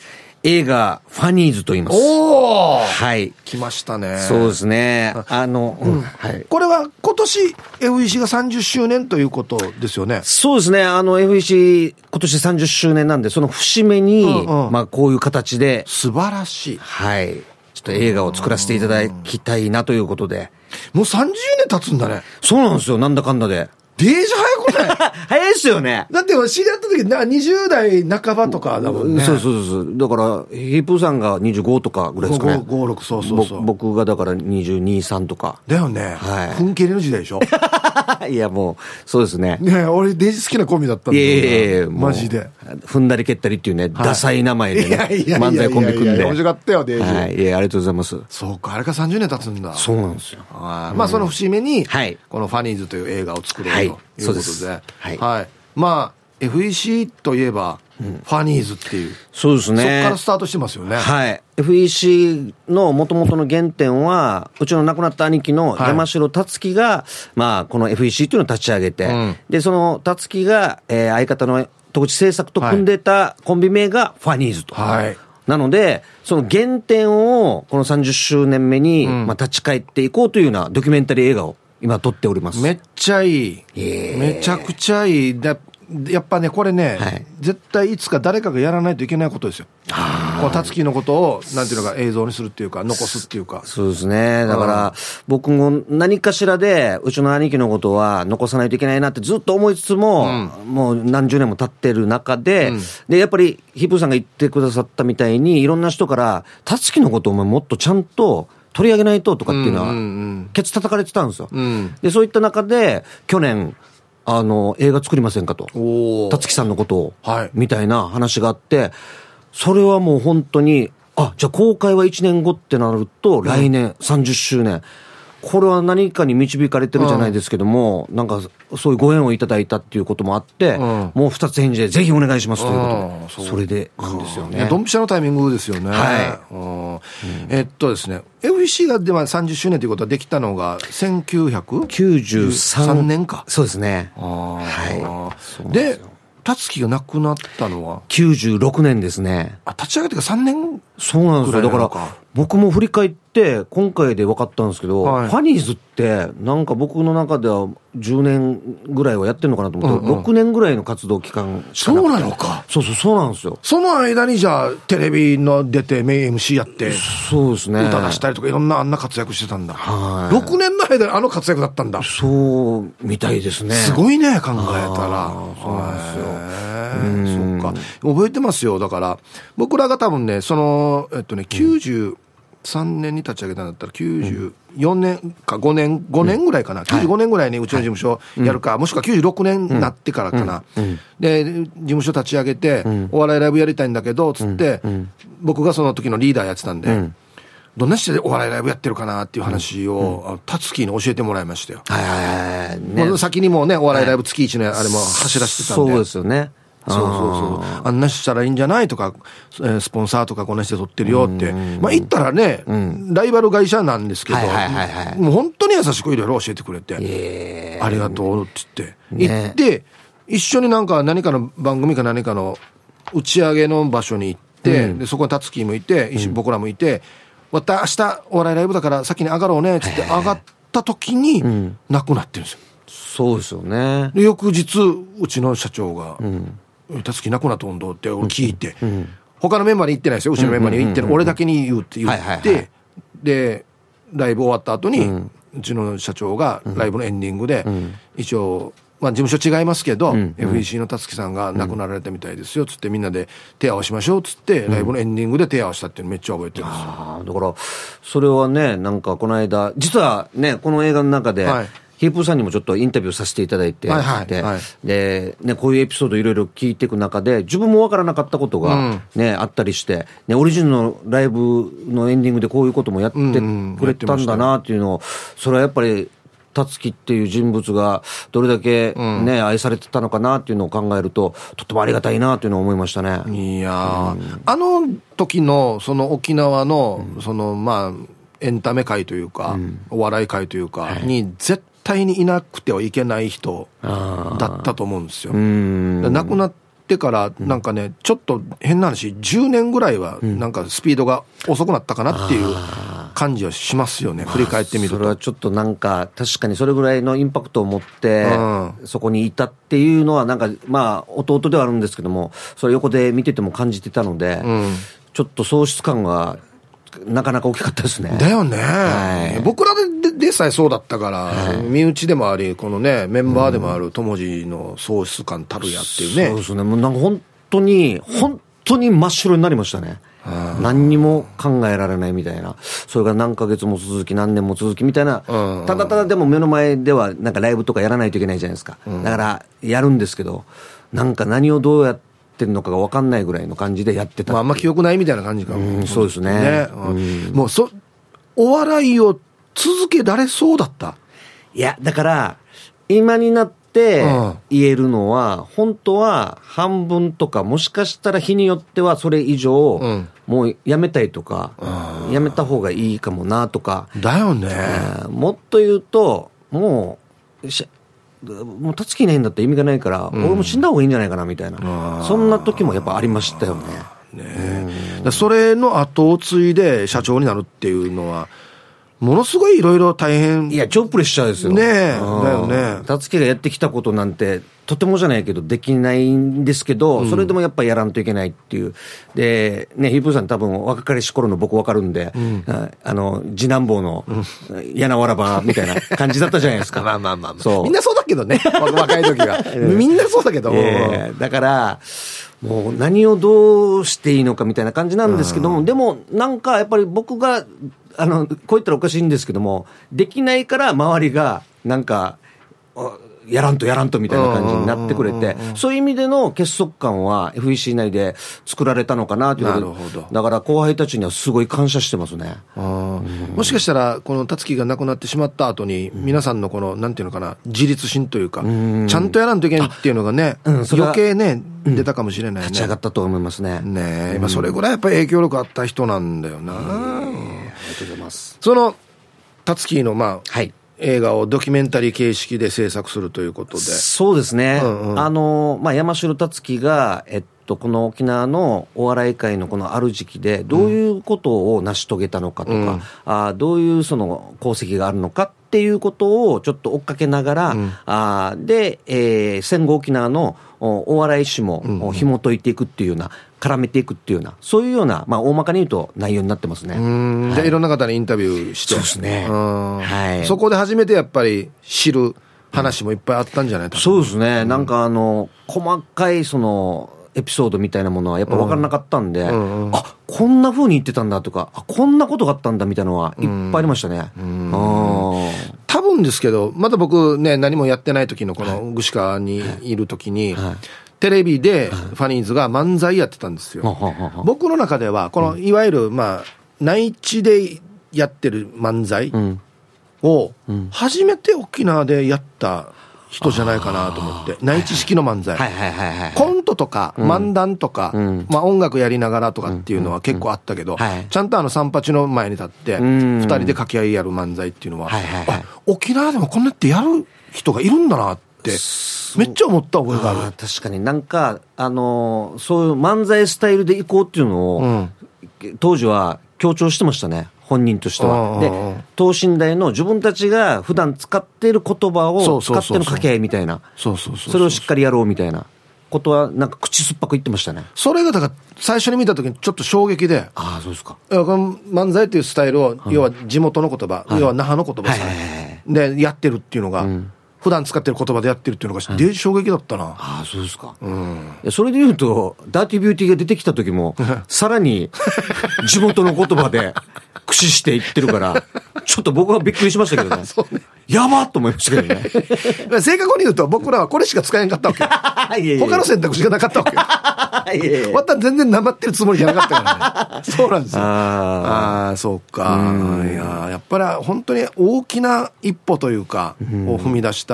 映画、ファニーズと言います。おはい。来ましたね。そうですね。あの、うん、はい。これは今年 FEC が30周年ということですよね。そうですね。あの FEC 今年30周年なんで、その節目に、うんうん、まあこういう形で。素晴らしい。はい。ちょっと映画を作らせていただきたいなということで。もう30年経つんだね。そうなんですよ。なんだかんだで。デージ早くない？早いっすよね。だって知り合った時、な20代半ばとかだもんね。そうそうそう。だから、ヒープーさんが25とかぐらいですかね。5、5 6、そうそうそう。僕がだから22、3とか。だよね。はい。ふんけりの時代でしょ？いや、もう、そうですね。ね俺、デージ好きなコンビだったんだよ。いやいやマジで。踏んだり蹴ったりっていうね、ダサい名前でね、漫才コンビ組んで。面白かったよ、デージ。はい。いや、ありがとうございます。そうか、あれから30年経つんだ。そうなんですよ。まあ、その節目に、はい。このファニーズという映画を作ろうということで。で。はい。はい。まあ、FEC といえば、ファニーズっていう。そうですね。そこからスタートしてますよね。はい。FEC の元々の原点は、うちの亡くなった兄貴の山城達樹が、はい、まあ、この FEC っていうのを立ち上げて、うん、で、その達樹が、えー、相方の当地製作と組んでたコンビ名がファニーズと。はい。なので、その原点をこの30周年目に、んまあ、立ち返っていこうというようなドキュメンタリー映画を今撮っております。めっちゃいい。えめちゃくちゃいい。だやっぱね、これね、はい絶対いつか誰かがやらないといけないことですよ。このたつきのことを、なんていうのか、映像にするっていうか、残すっていうか。そうですね。だから、僕も何かしらで、うちの兄貴のことは残さないといけないなってずっと思いつつも、もう何十年も経ってる中で、で、やっぱり、ヒップーさんが言ってくださったみたいに、いろんな人から、たつきのことをお前もっとちゃんと取り上げないととかっていうのは、ケツ叩かれてたんですよ。んで、そういった中で、去年、あの、映画作りませんかと。おたつきさんのことを、はいみたいな話があって、それはもう本当に、あ、じゃあ公開は1年後ってなると、来年30周年。これは何かに導かれてるじゃないですけども、なんかそういうご縁をいただいたっていうこともあって、ん。もう二つ返事でぜひお願いしますということそれでなんですよね。ドンピシャのタイミングですよね。はい。うん。えっとですね、FC がでは30周年ということはできたのが1900 93年か。そうですね。はい。で、たつきが亡くなったのは、96年ですね。あ、立ち上げてから3年そうなんですよ。だから僕も振り返って、今回で分かったんですけど、はいファニーズって、なんか僕の中では10年ぐらいはやってるのかなと思って、うんうん6年ぐらいの活動期間そうなのかそうそう、そうなんですよ。その間にじゃあ、テレビの出て、メイン MC やって、そうですね。歌出したりとか、いろんなあんな活躍してたんだ。はい6年の間にあの活躍だったんだ。そう、みたいですね。すごいね、考えたら。そうなんですようか。覚えてますよ。だから、僕らが多分ね、その、えっとね、93年に立ち上げたんだったら、94年か5年、5年ぐらいかな。95年ぐらいにうちの事務所やるか、もしくは96年になってからかな。で、事務所立ち上げて、お笑いライブやりたいんだけど、つって、僕がその時のリーダーやってたんで、どんな人でお笑いライブやってるかなっていう話を、タツキに教えてもらいましたよ。はいはいはい先にもうね、お笑いライブ月一のあれも走らせてたんで。そうですよね。そうそうそう。あんなしたらいいんじゃないとか、えースポンサーとかこんな人で撮ってるよって。まあ言ったらね、ライバル会社なんですけど、もう本当に優しくいろいろ教えてくれて、ありがとうって言って、ね。行って、一緒になんか何かの番組か何かの打ち上げの場所に行って、でそこにタツキーもいて、僕らもいて、また明日お笑いライブだから先に上がろうねって言って上がった時に亡くなってるんですよ。そうですよね。で翌日うちの社長が「たつきなくなったんど」って俺聞いて、他のメンバーに言ってないですよ。うちのメンバーに言ってる、俺だけに言うって言って、はいはいはい。でライブ終わった後に、うちの社長がライブのエンディングで、一応まあ、事務所違いますけど、FEC のたつきさんが亡くなられたみたいですよつってみんなで手合わしましょうっつって、ライブのエンディングで手合わしたっていうのめっちゃ覚えてるん。ですだから、それはね、なんかこの間、実はね、この映画の中で、はいヒープーさんにもちょっとインタビューさせていただいて、はいはいではい。で、ね、こういうエピソードいろいろ聞いていく中で、自分もわからなかったことが、ね、あったりして、ね、オリジナルのライブのエンディングでこういうこともやってうんくれたんだなっていうのを、それはやっぱり、たつきっていう人物がどれだけね、愛されてたのかなっていうのを考えると、とってもありがたいなというのを思いましたね。いやー、あの時の、その沖縄の、その、まあ、エンタメ界というか、お笑い界というか、に、絶対にいなくてはいけない人だったと思うんですよ。亡くなってから、なんかね、ちょっと変な話、10年ぐらいは、なんかスピードが遅くなったかなっていう感じはしますよね、振り返ってみると。それはちょっとなんか、確かにそれぐらいのインパクトを持って、うそこにいたっていうのは、なんか、まあ、弟ではあるんですけども、それ横で見てても感じてたので、ちょっと喪失感が、なかなか大きかったですね。だよね、はい。僕らでででさえそうだったから、身内でもあり、このね、メンバーでもある友次の喪失感たるやっていうね。そうですね。もうなんか本当に、本当に真っ白になりましたね。何にも考えられないみたいな。それが何ヶ月も続き、何年も続きみたいな。うんただただでも目の前ではなんかライブとかやらないといけないじゃないですか。だから、やるんですけど、なんか何をどうやってるのかが分かんないぐらいの感じでやってたまあ、あんま記憶ないみたいな感じかも、うんそうですねうんもうそ、お笑いを続けられそうだった？いや、だから、今になってうん。言えるのは、本当は半分とか、もしかしたら日によってはそれ以上、うん。もうやめたいとか、やめた方がいいかもなとか、だよね。えーもっと言うと、もう、しもう、たつきいないんだったら意味がないから、俺も死んだ方がいいんじゃないかなみたいな、そんな時もやっぱありましたよね。ねらそれの後を継いで社長になるっていうのは、ものすごいいろいろ大変。いや、超プレッシャーですよ。ねえうんだよねたつきがやってきたことなんて、とてもじゃないけど、できないんですけど、それでもやっぱりやらんといけないっていう。で、ね、ヒープーさん多分若かりし頃の僕わかるんで、ああの、次男坊の、柳わらばみたいな感じだったじゃないですか。まあまあまあまあ。そうみんなそうだけどね。若い時は。みんなそうだけど。ええだから、もう何をどうしていいのかみたいな感じなんですけども、でもなんかやっぱり僕が、あの、こう言ったらおかしいんですけども、できないから周りが、なんか、やらんとやらんとみたいな感じになってくれて、そういう意味での結束感は FEC 内で作られたのかなというなるほどだから後輩たちにはすごい感謝してますね。あーもしかしたら、この辰樹が亡くなってしまった後に、皆さんのこの、なんていうのかな、自立心というか、ちゃんとやらんといけないっていうのがね、うん余計ね、出たかもしれないね。立ち上がったと思いますね。ねえ、まあそれぐらいやっぱり影響力あった人なんだよな。ありがとうございます。その、辰樹の、まあ、はい。映画をドキュメンタリー形式で制作するということで。そうですね。うんうんあの、まあ、山城達樹が、えっと、この沖縄のお笑い界のこのある時期で、どういうことを成し遂げたのかとか、うんあーどういうその功績があるのかっていうことをちょっと追っかけながら、うんあーで、えー戦後沖縄のおお笑い史も、お紐解いていくっていうような、絡めていくっていうような、そういうような、まあ、大まかに言うと内容になってますね。うん、じゃあいろんな方にインタビューして。そうですね。ん。はい。そこで初めてやっぱり知る話もいっぱいあったんじゃない？そうですね、なんかあの、細かいその、エピソードみたいなものはやっぱ分からなかったんで、んうん。あこんな風に言ってたんだとか、あこんなことがあったんだみたいなのはいっぱいありましたね。うん。多分ですけど、まだ僕ね、何もやってない時のこの串川にいる時に、はいテレビでファニーズが漫才やってたんですよ。僕の中では、このいわゆる、まあ、内地でやってる漫才うん。を、初めて沖縄でやった人じゃないかなと思って、内地式の漫才。コントとか漫談とか、ん。まあ音楽やりながらとかっていうのは結構あったけど、はい。ちゃんとあの三八の前に立って、ん。二人で掛け合いやる漫才っていうのは、沖縄でもこんなってやる人がいるんだなって、めっちゃ思った覚えがある。確かになんか、あのーそういう漫才スタイルでいこうっていうのを、うん当時は強調してましたね。本人としてうんは。で、等身大の自分たちが普段使っている言葉そを使っての掛け合いみたいな。そうそうそう。それをしっかりやろうみたいなことは、なんか口酸っぱく言ってましたね。それがだから最初に見た時にちょっと衝撃で、ああ、そうですか。この漫才っていうスタイルを、要は地元の言葉、要は那覇の言葉でやってるっていうのが、普段使ってる言葉でやってるっていうのが、で衝撃だったな。ああ、そうですか。いやそれで言うと、ダーティービューティーが出てきた時も、さらに地元の言葉で駆使して言ってるから、ちょっと僕はびっくりしましたけどね。やばっと思いましたけどね。正確に言うと、僕らはこれしか使えんかったわけよ。いやいや他の選択肢がなかったわけよ。いやいやわった全然なまってるつもりじゃなかったからね。そうなんですよ。あああ、そうか。いや、やっぱり本当に大きな一歩というか、を踏み出した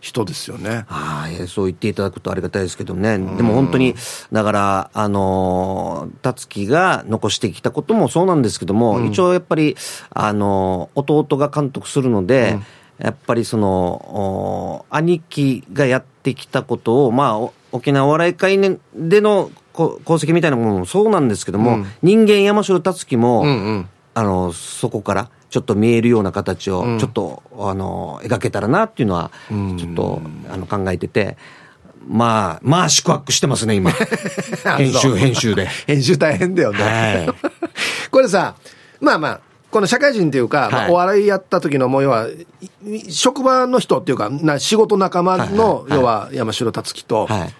人ですよね。あそう言っていただくとありがたいですけどね。でも本当に、だから、あのー、たつきが残してきたこともそうなんですけども、一応やっぱり、あのー、弟が監督するので、やっぱりその、お兄貴がやってきたことを、まあ、お沖縄お笑い会ねでのこ功績みたいなものもそうなんですけども、人間山城達樹も、うんうん。あの、そこからちょっと見えるような形を、ちょっと、あの、描けたらなっていうのは、ちょっと、あの、考えてて、まあ、まあ、宿泊してますね、今。編集、編集で。編集大変だよね。はい。これさ、まあまあ、この社会人っていうか、まあはいお笑いやった時のもう要は、い職場の人っていうか、な仕事仲間の、要は山城達樹と、はい。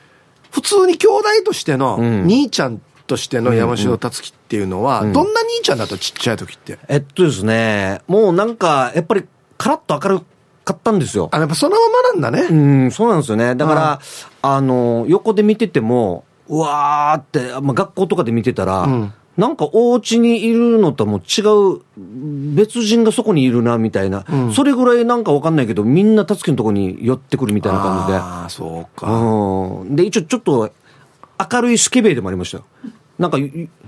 普通に兄弟としての、ん。兄ちゃんとしての山城達樹っていうのは、どんな兄ちゃんだったちっちゃい時って？えっとですね、もうなんか、やっぱり、カラッと明るかったんですよ。あ、やっぱそのままなんだね。うん、そうなんですよね。だから、あの、横で見てても、うわーって、まあ、学校とかで見てたら、んなんかお家にいるのとはもう違う、別人がそこにいるな、みたいな。それぐらいなんかわかんないけど、みんなたつきのとこに寄ってくるみたいな感じで。ああ、そうか。うん。で、一応ちょっと、明るいスケベでもありましたよ。なんか、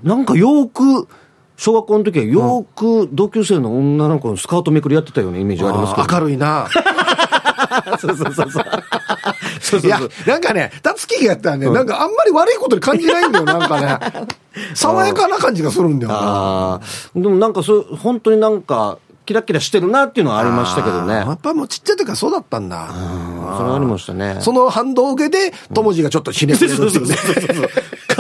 なんかよーく、小学校の時はよーく同級生の女の子のスカートめくりやってたようなイメージがありますけど。明るいな。そうそうそうそう。そういやそうそう。、なんかね、たつきがやったらね、なんかあんまり悪いことに感じないんだよ、なんかね。爽やかな感じがするんだよな。ああ。でもなんかそう、本当になんか、キラキラしてるなっていうのはありましたけどね。やっぱもうちっちゃい時からそうだったんだ。それはありましたね。その反動を受けて、友次がちょっとひねくれるっていうね。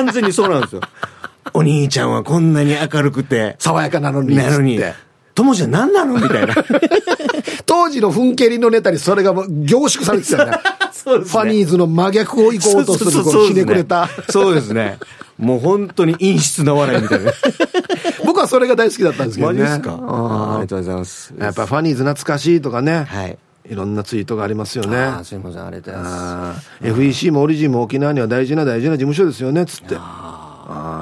完全にそうなんですよ。お兄ちゃんはこんなに明るくて、爽やかなのに。なのに友じゃ何なの？みたいな。当時の踏ん蹴りのネタにそれがもう凝縮されてたよね。そうですねファニーズの真逆を行こうとする、このひねくれた。そうですね。もう本当に陰湿な笑いみたいな。僕はそれが大好きだったんですけどね。マジですか？うんありがとうございます。やっぱファニーズ懐かしいとかね。はい。いろんなツイートがありますよね。あーすいません、ありがとうございまあー FEC もオリジンも沖縄には大事な大事な事務所ですよね、つって。あー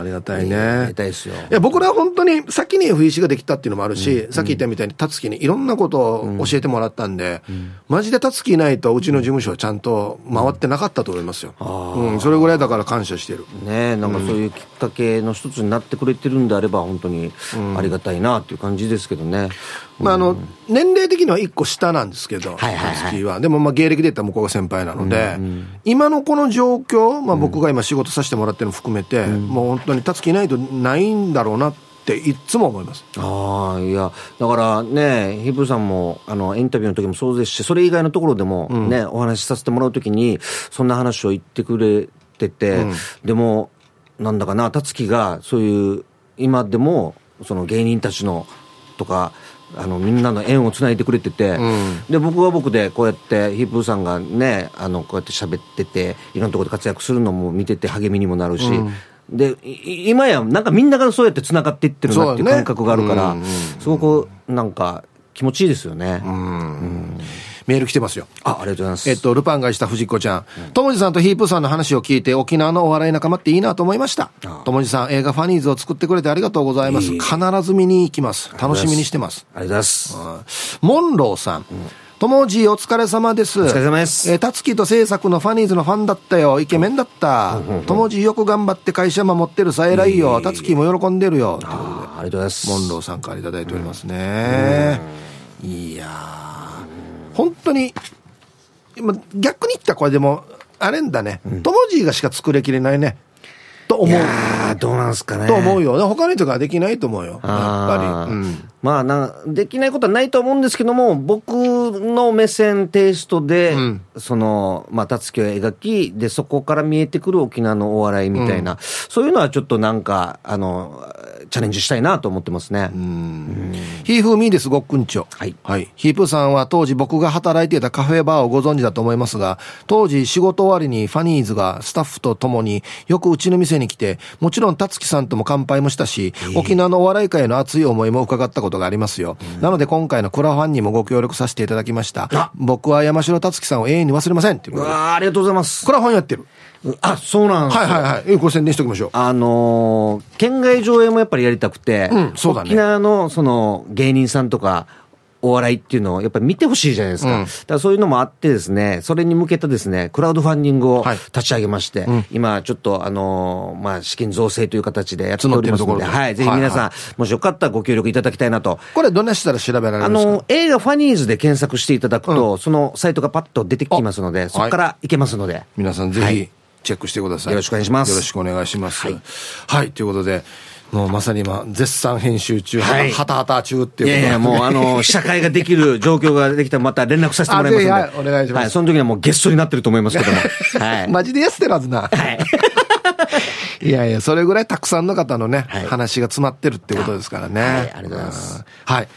ありがたいす。ね。ありがたいですよ。いや、僕らは本当に先に FEC ができたっていうのもあるし、さっき言ったみたいに、たつきにいろんなことを教えてもらったんで、マジでたつきいないとうちの事務所はちゃんと回ってなかったと思いますよ。うん、それぐらいだから感謝してる。ねなんかそういうきっかけの一つになってくれてるんであれば、本当にありがたいなっていう感じですけどね。まあ、あの、年齢的には一個下なんですけど、はいはいはい。は。でも、まあ、芸歴で言ったら向こうが先輩なので、今のこの状況、まあ、僕が今仕事させてもらってるの含めて、もう本当にたつきいないとないんだろうなっていつも思います。ああ、いや、だからね、ヒブさんも、あの、インタビューの時もそうですし、それ以外のところでもね、お話しさせてもらう時に、そんな話を言ってくれてて、でも、なんだかな、たつきが、そういう、今でも、その芸人たちの、とか、あの、みんなの縁をつないでくれてて、で、僕は僕で、こうやって、ヒップーさんがね、あの、こうやって喋ってて、いろんなところで活躍するのも見てて励みにもなるし、で、い今や、なんかみんながそうやって繋がっていってるなっていう感覚があるから、うんうんすごくなんか気持ちいいですよね。メール来てますよ。あ、ありがとうございます。えっと、ルパンがした藤子ちゃん。ともじさんとヒープーさんの話を聞いて、沖縄のお笑い仲間っていいなと思いました。ともじさん、映画ファニーズを作ってくれてありがとうございます。いえいえ必ず見に行きます。楽しみにしてます。ありがとうございます。モンローさん。ともじお疲れ様です。お疲れ様ですえー、たつきと制作のファニーズのファンだったよ。イケメンだった。ともじよく頑張って会社守ってるさ、偉いよ。たつきも喜んでるよ。ということであありがとうございます。モンローさんからいただいておりますね。いやー、本当に、今逆に言ったらこれでも、あれんだね。ともじがしか作れきれないね。と思う。いやーどうなんすかね。と思うよ。他の人ができないと思うよ。やっぱり。うん。まあな、できないことはないと思うんですけども、僕の目線、テイストで、んその、まあ、たつきを描き、で、そこから見えてくる沖縄のお笑いみたいな、そういうのはちょっとなんか、あの、チャレンジしたいなと思ってますね。ヒーフーミーです、ごっくんちょ。はいはい。ヒープーさんは当時僕が働いていたカフェバーをご存知だと思いますが、当時仕事終わりにファニーズがスタッフと共によくうちの店に来て、もちろんたつきさんとも乾杯もしたし、沖縄のお笑い界の熱い思いも伺ったことがありますよ。なので今回のクラファンにもご協力させていただきました。僕は山城たつきさんを永遠に忘れません。っていうわーありがとうございますク。ラファンやってる。あ、そうなんですよ。はいはいはい。えご宣伝しておきましょう。あのー県外上映もやっぱりやりたくて、うんそうだね。沖縄のその芸人さんとか、お笑いっていうのをやっぱり見てほしいじゃないですか。うん。だからそういうのもあってですね、それに向けたですね、クラウドファンディングをはい。立ち上げまして、今ちょっとあのーまあ資金造成という形でやっておりますので、募ってるところで。はい、ぜひ皆さん、はいもしよかったらご協力いただきたいなと。これどんなしたら調べられあるんですか？の、映画ファニーズで検索していただくと、そのサイトがパッと出てきますので、あそこから行けますので。皆さんぜひはいチェックしてください。よろしくお願いしますよろしくお願いします。ははいい。ということで、もうまさに今、絶賛編集中、はいはたはた中っていういやいや、もう、あの、社会ができる状況ができたら、また連絡させてもらいますので。はいお願いしますはい、その時にはもうゲストになってると思いますけども。はい。マジでやってるはずな。はい。いやいや、それぐらいたくさんの方のね、はい話が詰まってるってことですからね。はいありがとうございますうん。はい。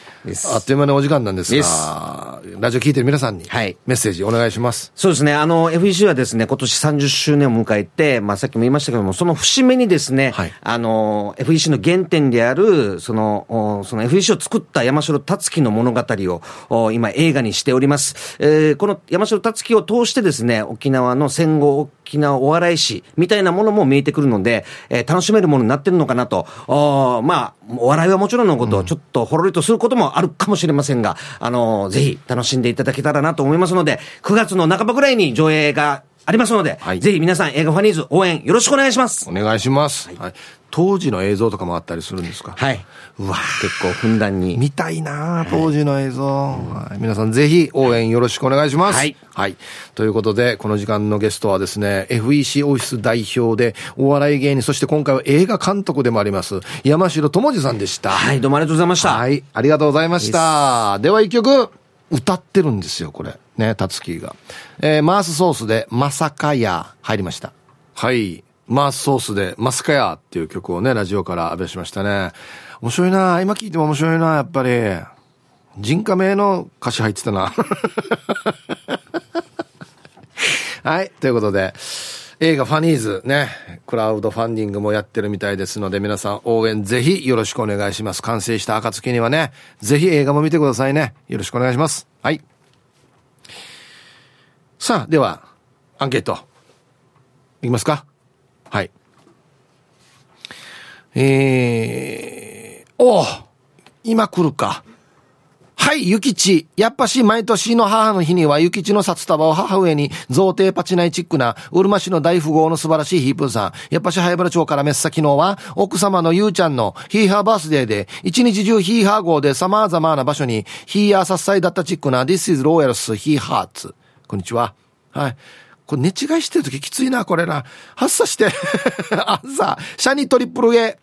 あっという間にお時間なんですが、ラジオ聞いてる皆さんに、はいメッセージお願いします。そうですね。あの、FEC はですね、今年30周年を迎えて、まあさっきも言いましたけども、その節目にですね、はいあの、FEC の原点である、その、おその FEC を作った山城達樹の物語を、お今映画にしております。えーこの山城達樹を通してですね、沖縄の戦後沖縄お笑い史みたいなものも見えてくるので、えー楽しめるものになってるのかなと。おまあ、お笑いはもちろんのこと、ちょっとほろりとすることもあるかもしれませんが、あの、ぜひ楽しんでいただけたらなと思いますので、9月の半ばぐらいに上映がありますので、はいぜひ皆さん映画ファニーズ応援よろしくお願いします。お願いします。はい。当時の映像とかもあったりするんですか？はい。うわ結構ふんだんに。見たいな当時の映像、はい皆さんぜひ応援よろしくお願いします。はい。はい。ということで、この時間のゲストはですね、FEC オフィス代表で、お笑い芸人、そして今回は映画監督でもあります、山城智二さんでした。はい、どうもありがとうございました。はい。ありがとうございました。では一曲、歌ってるんですよ、これ。ね、タツキーが。えーマースソースで、まさかや、入りました。はい。マースソースで、まさかやっていう曲をね、ラジオから浴びしましたね。面白いな今聞いても面白いなやっぱり。人家名の歌詞入ってたな。はい。ということで、映画ファニーズね、クラウドファンディングもやってるみたいですので、皆さん応援ぜひよろしくお願いします。完成した暁にはね、ぜひ映画も見てくださいね。よろしくお願いします。はい。さあ、では、アンケート。いきますか？はい。えー、お今来るか。はい、ゆきち。やっぱし、毎年の母の日には、ゆきちの札束を母上に、贈呈パチナイチックな、うるま市の大富豪の素晴らしいヒープーさん。やっぱし、早原町からメッサ昨日は、奥様のゆうちゃんのヒーハーバースデーで、一日中ヒーハー号で様々な場所に、ヒーハー殺災だったチックな、This is Royals ヒーハーツ。こんにちは。はい。これ寝違いしてるとききついな、これな。発作して。朝、シャニトリプル A。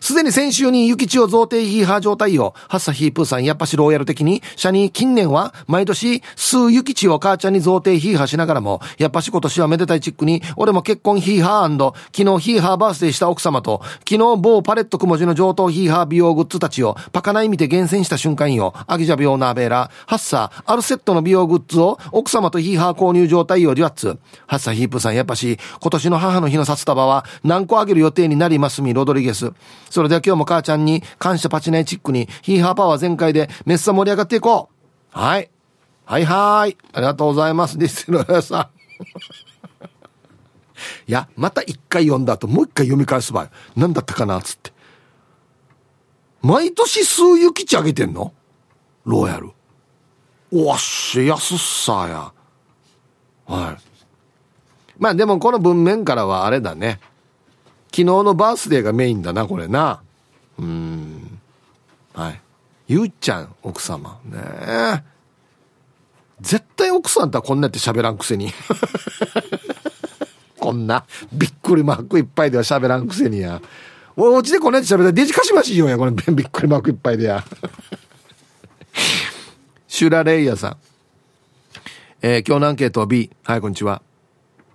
すでに先週に諭吉を贈呈ヒーハー状態を、ハッサヒープーさん、やっぱしローヤル的に、シャニー近年は、毎年、数諭吉を母ちゃんに贈呈ヒーハーしながらも、やっぱし今年はめでたいチックに、俺も結婚ヒーハー昨日ヒーハーバースデーした奥様と、昨日某パレットくもじの上等ヒーハー美容グッズたちを、パカナイ見て厳選した瞬間よ、アギジャ病ナーベーラ、ハッサ、アルセットの美容グッズを、奥様とヒーハー購入状態をデュアッツ。ハッサヒープーさん、やっぱし、今年の母の日の札束は、何個あげる予定になりますみ、ロドリゲス。それでは今日も母ちゃんに感謝パチナイチックにヒーハーパワー全開でめっさ盛り上がっていこう。はい。はいはい。ありがとうございます。ですのやさん。いや、また一回読んだ後もう一回読み返す場合。何だったかなっつって。毎年数雪地あげてんの？ローヤル。おっし、安っさや。はい。まあでもこの文面からはあれだね。昨日のバースデーがメインだな、これな。うーん。はい。ゆうちゃん、奥様。ねえ。絶対奥さんとはこんなやって喋らんくせに。こんな、びっくりマークいっぱいでは喋らんくせにや。お家でこんなやって喋ったらデジカシマシよや、これびっくりマークいっぱいでや。シュラレイヤさん。えー今日のアンケートは B。はい、こんにちは。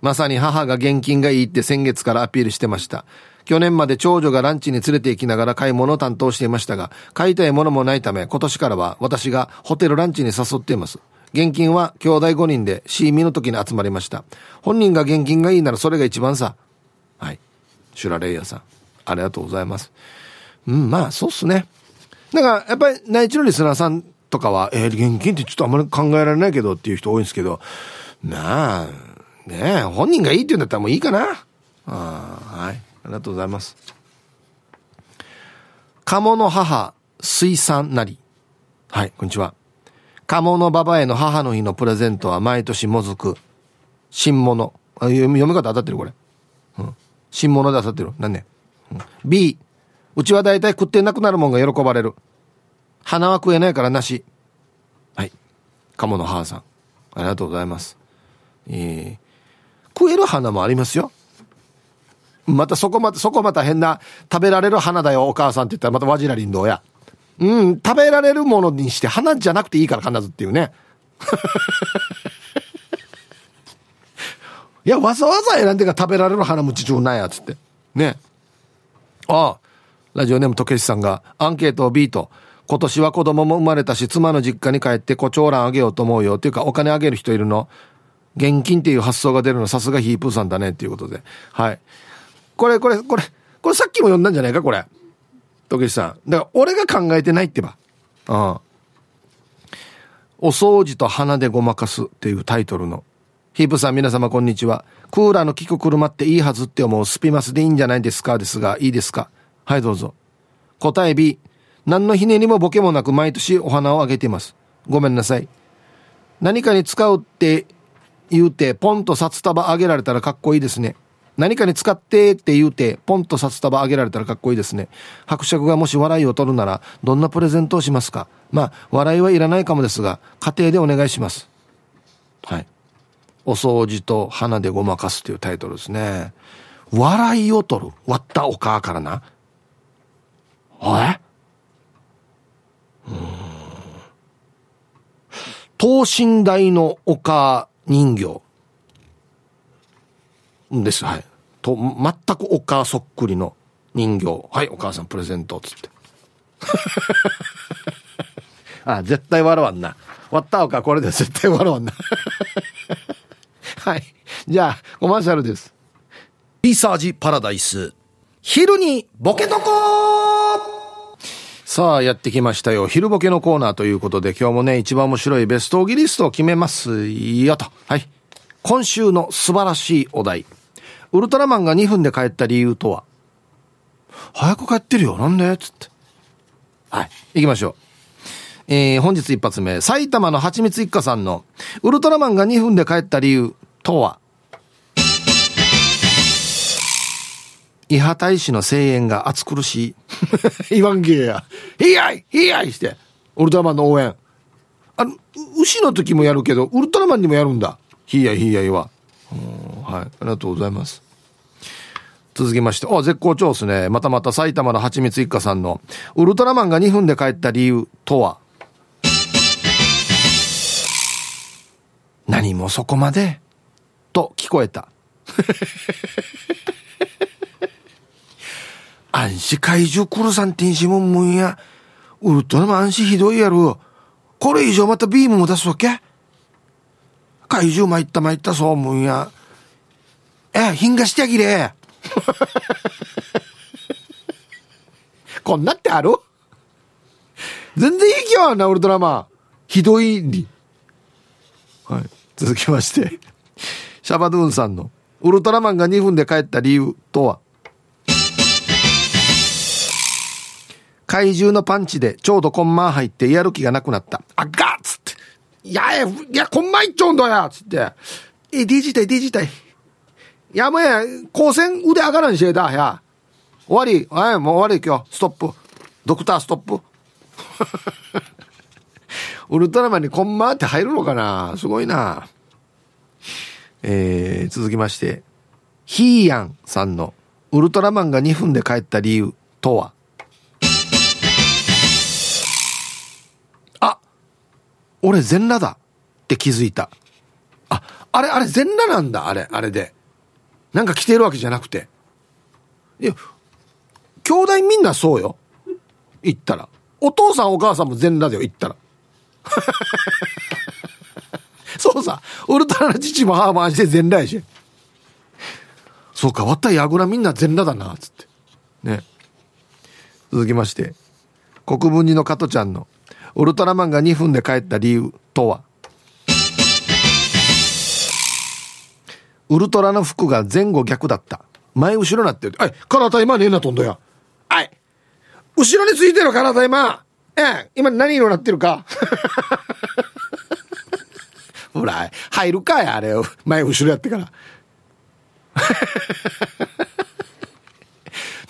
まさに母が現金がいいって先月からアピールしてました。去年まで長女がランチに連れて行きながら買い物を担当していましたが、買いたいものもないため、今年からは私がホテルランチに誘っています。現金は兄弟5人で C ミの時に集まりました。本人が現金がいいならそれが一番さ。はい。シュラレイヤーさん。ありがとうございます。うん、まあ、そうっすね。だか、やっぱり内地のリスナーさんとかは、えー現金ってちょっとあんまり考えられないけどっていう人多いんですけど、まあ、ね、本人がいいって言うんだったらもういいかな。あーはい。ありがとうございます。鴨の母、水産なり。はい、こんにちは。鴨の馬場への母の日のプレゼントは毎年もずく。新物。あ読み読み方当たってるこれ。うん。新物で当たってる。何ね。うん B。うちは大体食ってなくなるもんが喜ばれる。花は食えないからなし。はい。鴨の母さん。ありがとうございます。えー食える花もありますよ。またそこまた、そこまた変な、食べられる花だよ、お母さんって言ったらまたわじらりんどうや。うん、食べられるものにして花じゃなくていいから必ずっていうね。いや、わざわざ選んでから食べられる花もちちゅうなんや、つって。ね。ああ、ラジオネームとけしさんがアンケートを B と、今年は子供も生まれたし、妻の実家に帰って胡蝶蘭あげようと思うよ。っていうか、お金あげる人いるの現金っていう発想が出るのさすがヒープーさんだねっていうことで。はい。これ、これ、これ、これさっきも読んだんじゃないか、これ。とけしさん。だから、俺が考えてないってば。うん。お掃除と鼻でごまかすっていうタイトルの。ヒープさん皆様こんにちは。クーラーの効く車っていいはずって思うスピマスでいいんじゃないですか？ですが、いいですか？はいどうぞ。答え B。何のひねりもボケもなく毎年お花をあげています。ごめんなさい。何かに使うって言うてポンと札束あげられたらかっこいいですね。何かに使ってって言うてポンと札束あげられたらかっこいいですね。伯爵がもし笑いを取るならどんなプレゼントをしますか？まあ笑いはいらないかもですが家庭でお願いします。はい。お掃除と花でごまかすというタイトルですね。笑いを取る？割ったお母からな。え？等身大のお母人形です。はい。と、全くお母そっくりの人形。はい、お母さんプレゼント、つって。あ、絶対笑わんな。割ったおか、これで絶対笑わんな。はい。じゃあ、コマーシャルです。リサージパラダイス。昼にボケとこさあ、やってきましたよ。昼ボケのコーナーということで、今日もね、一番面白いベストオギリストを決めますよと。はい。今週の素晴らしいお題。ウルトラマンが2分で帰った理由とは？早く帰ってるよ。なんで？つって。はい。行きましょう。えー、本日一発目。埼玉の蜂蜜一家さんの、ウルトラマンが2分で帰った理由とは？伊波大使の声援が熱苦しい。言わんげえや。ヒヤイヒヤイして。ウルトラマンの応援。あの、牛の時もやるけど、ウルトラマンにもやるんだ。ヒヤイヒヤイは。はい。ありがとうございます。続きまして、あ、絶好調ですね。またまた埼玉の蜂蜜一家さんの、ウルトラマンが2分で帰った理由とは？何もそこまで？と聞こえた。暗視怪獣クルさん天使もんもんや。ウルトラマン暗視ひどいやろ。これ以上またビームも出すわけ？怪獣参った参ったそうもんや。え、品がしてあげれ。こんなってある？全然いい気はな、ウルトラマン。ひどいに。はい。続きまして。シャバドゥーンさんの、ウルトラマンが2分で帰った理由とは？怪獣のパンチでちょうどコンマン入ってやる気がなくなった。あ、ガッつって。いや、いや、コンマンいっちょうんだやつって。え、D 自体、D 自体。やむや、光線腕上がらんしえだ、や。終わり。はい、もう終わり今日。ストップ。ドクターストップ。ウルトラマンにコンマって入るのかな？すごいな。えー、続きまして。ヒーヤンさんのウルトラマンが2分で帰った理由とは？俺全裸だって気づいた。あ、あれ、あれ全裸なんだ、あれ、あれで。なんか着てるわけじゃなくて。いや、兄弟みんなそうよ。言ったら。お父さんお母さんも全裸だよ、言ったら。そうさ、ウルトラの父も母もして全裸やし。そうか、わったやぐらみんな全裸だな、つって。ね。続きまして、国分寺の加トちゃんの、ウルトラマンが2分で帰った理由とは？ウルトラの服が前後逆だった。前後ろなってる。はい、体今ねえなとんだよ。はい。後ろについてる体今。ええ、今何色なってるか？ほら、入るかい、あれ。前後ろやってから。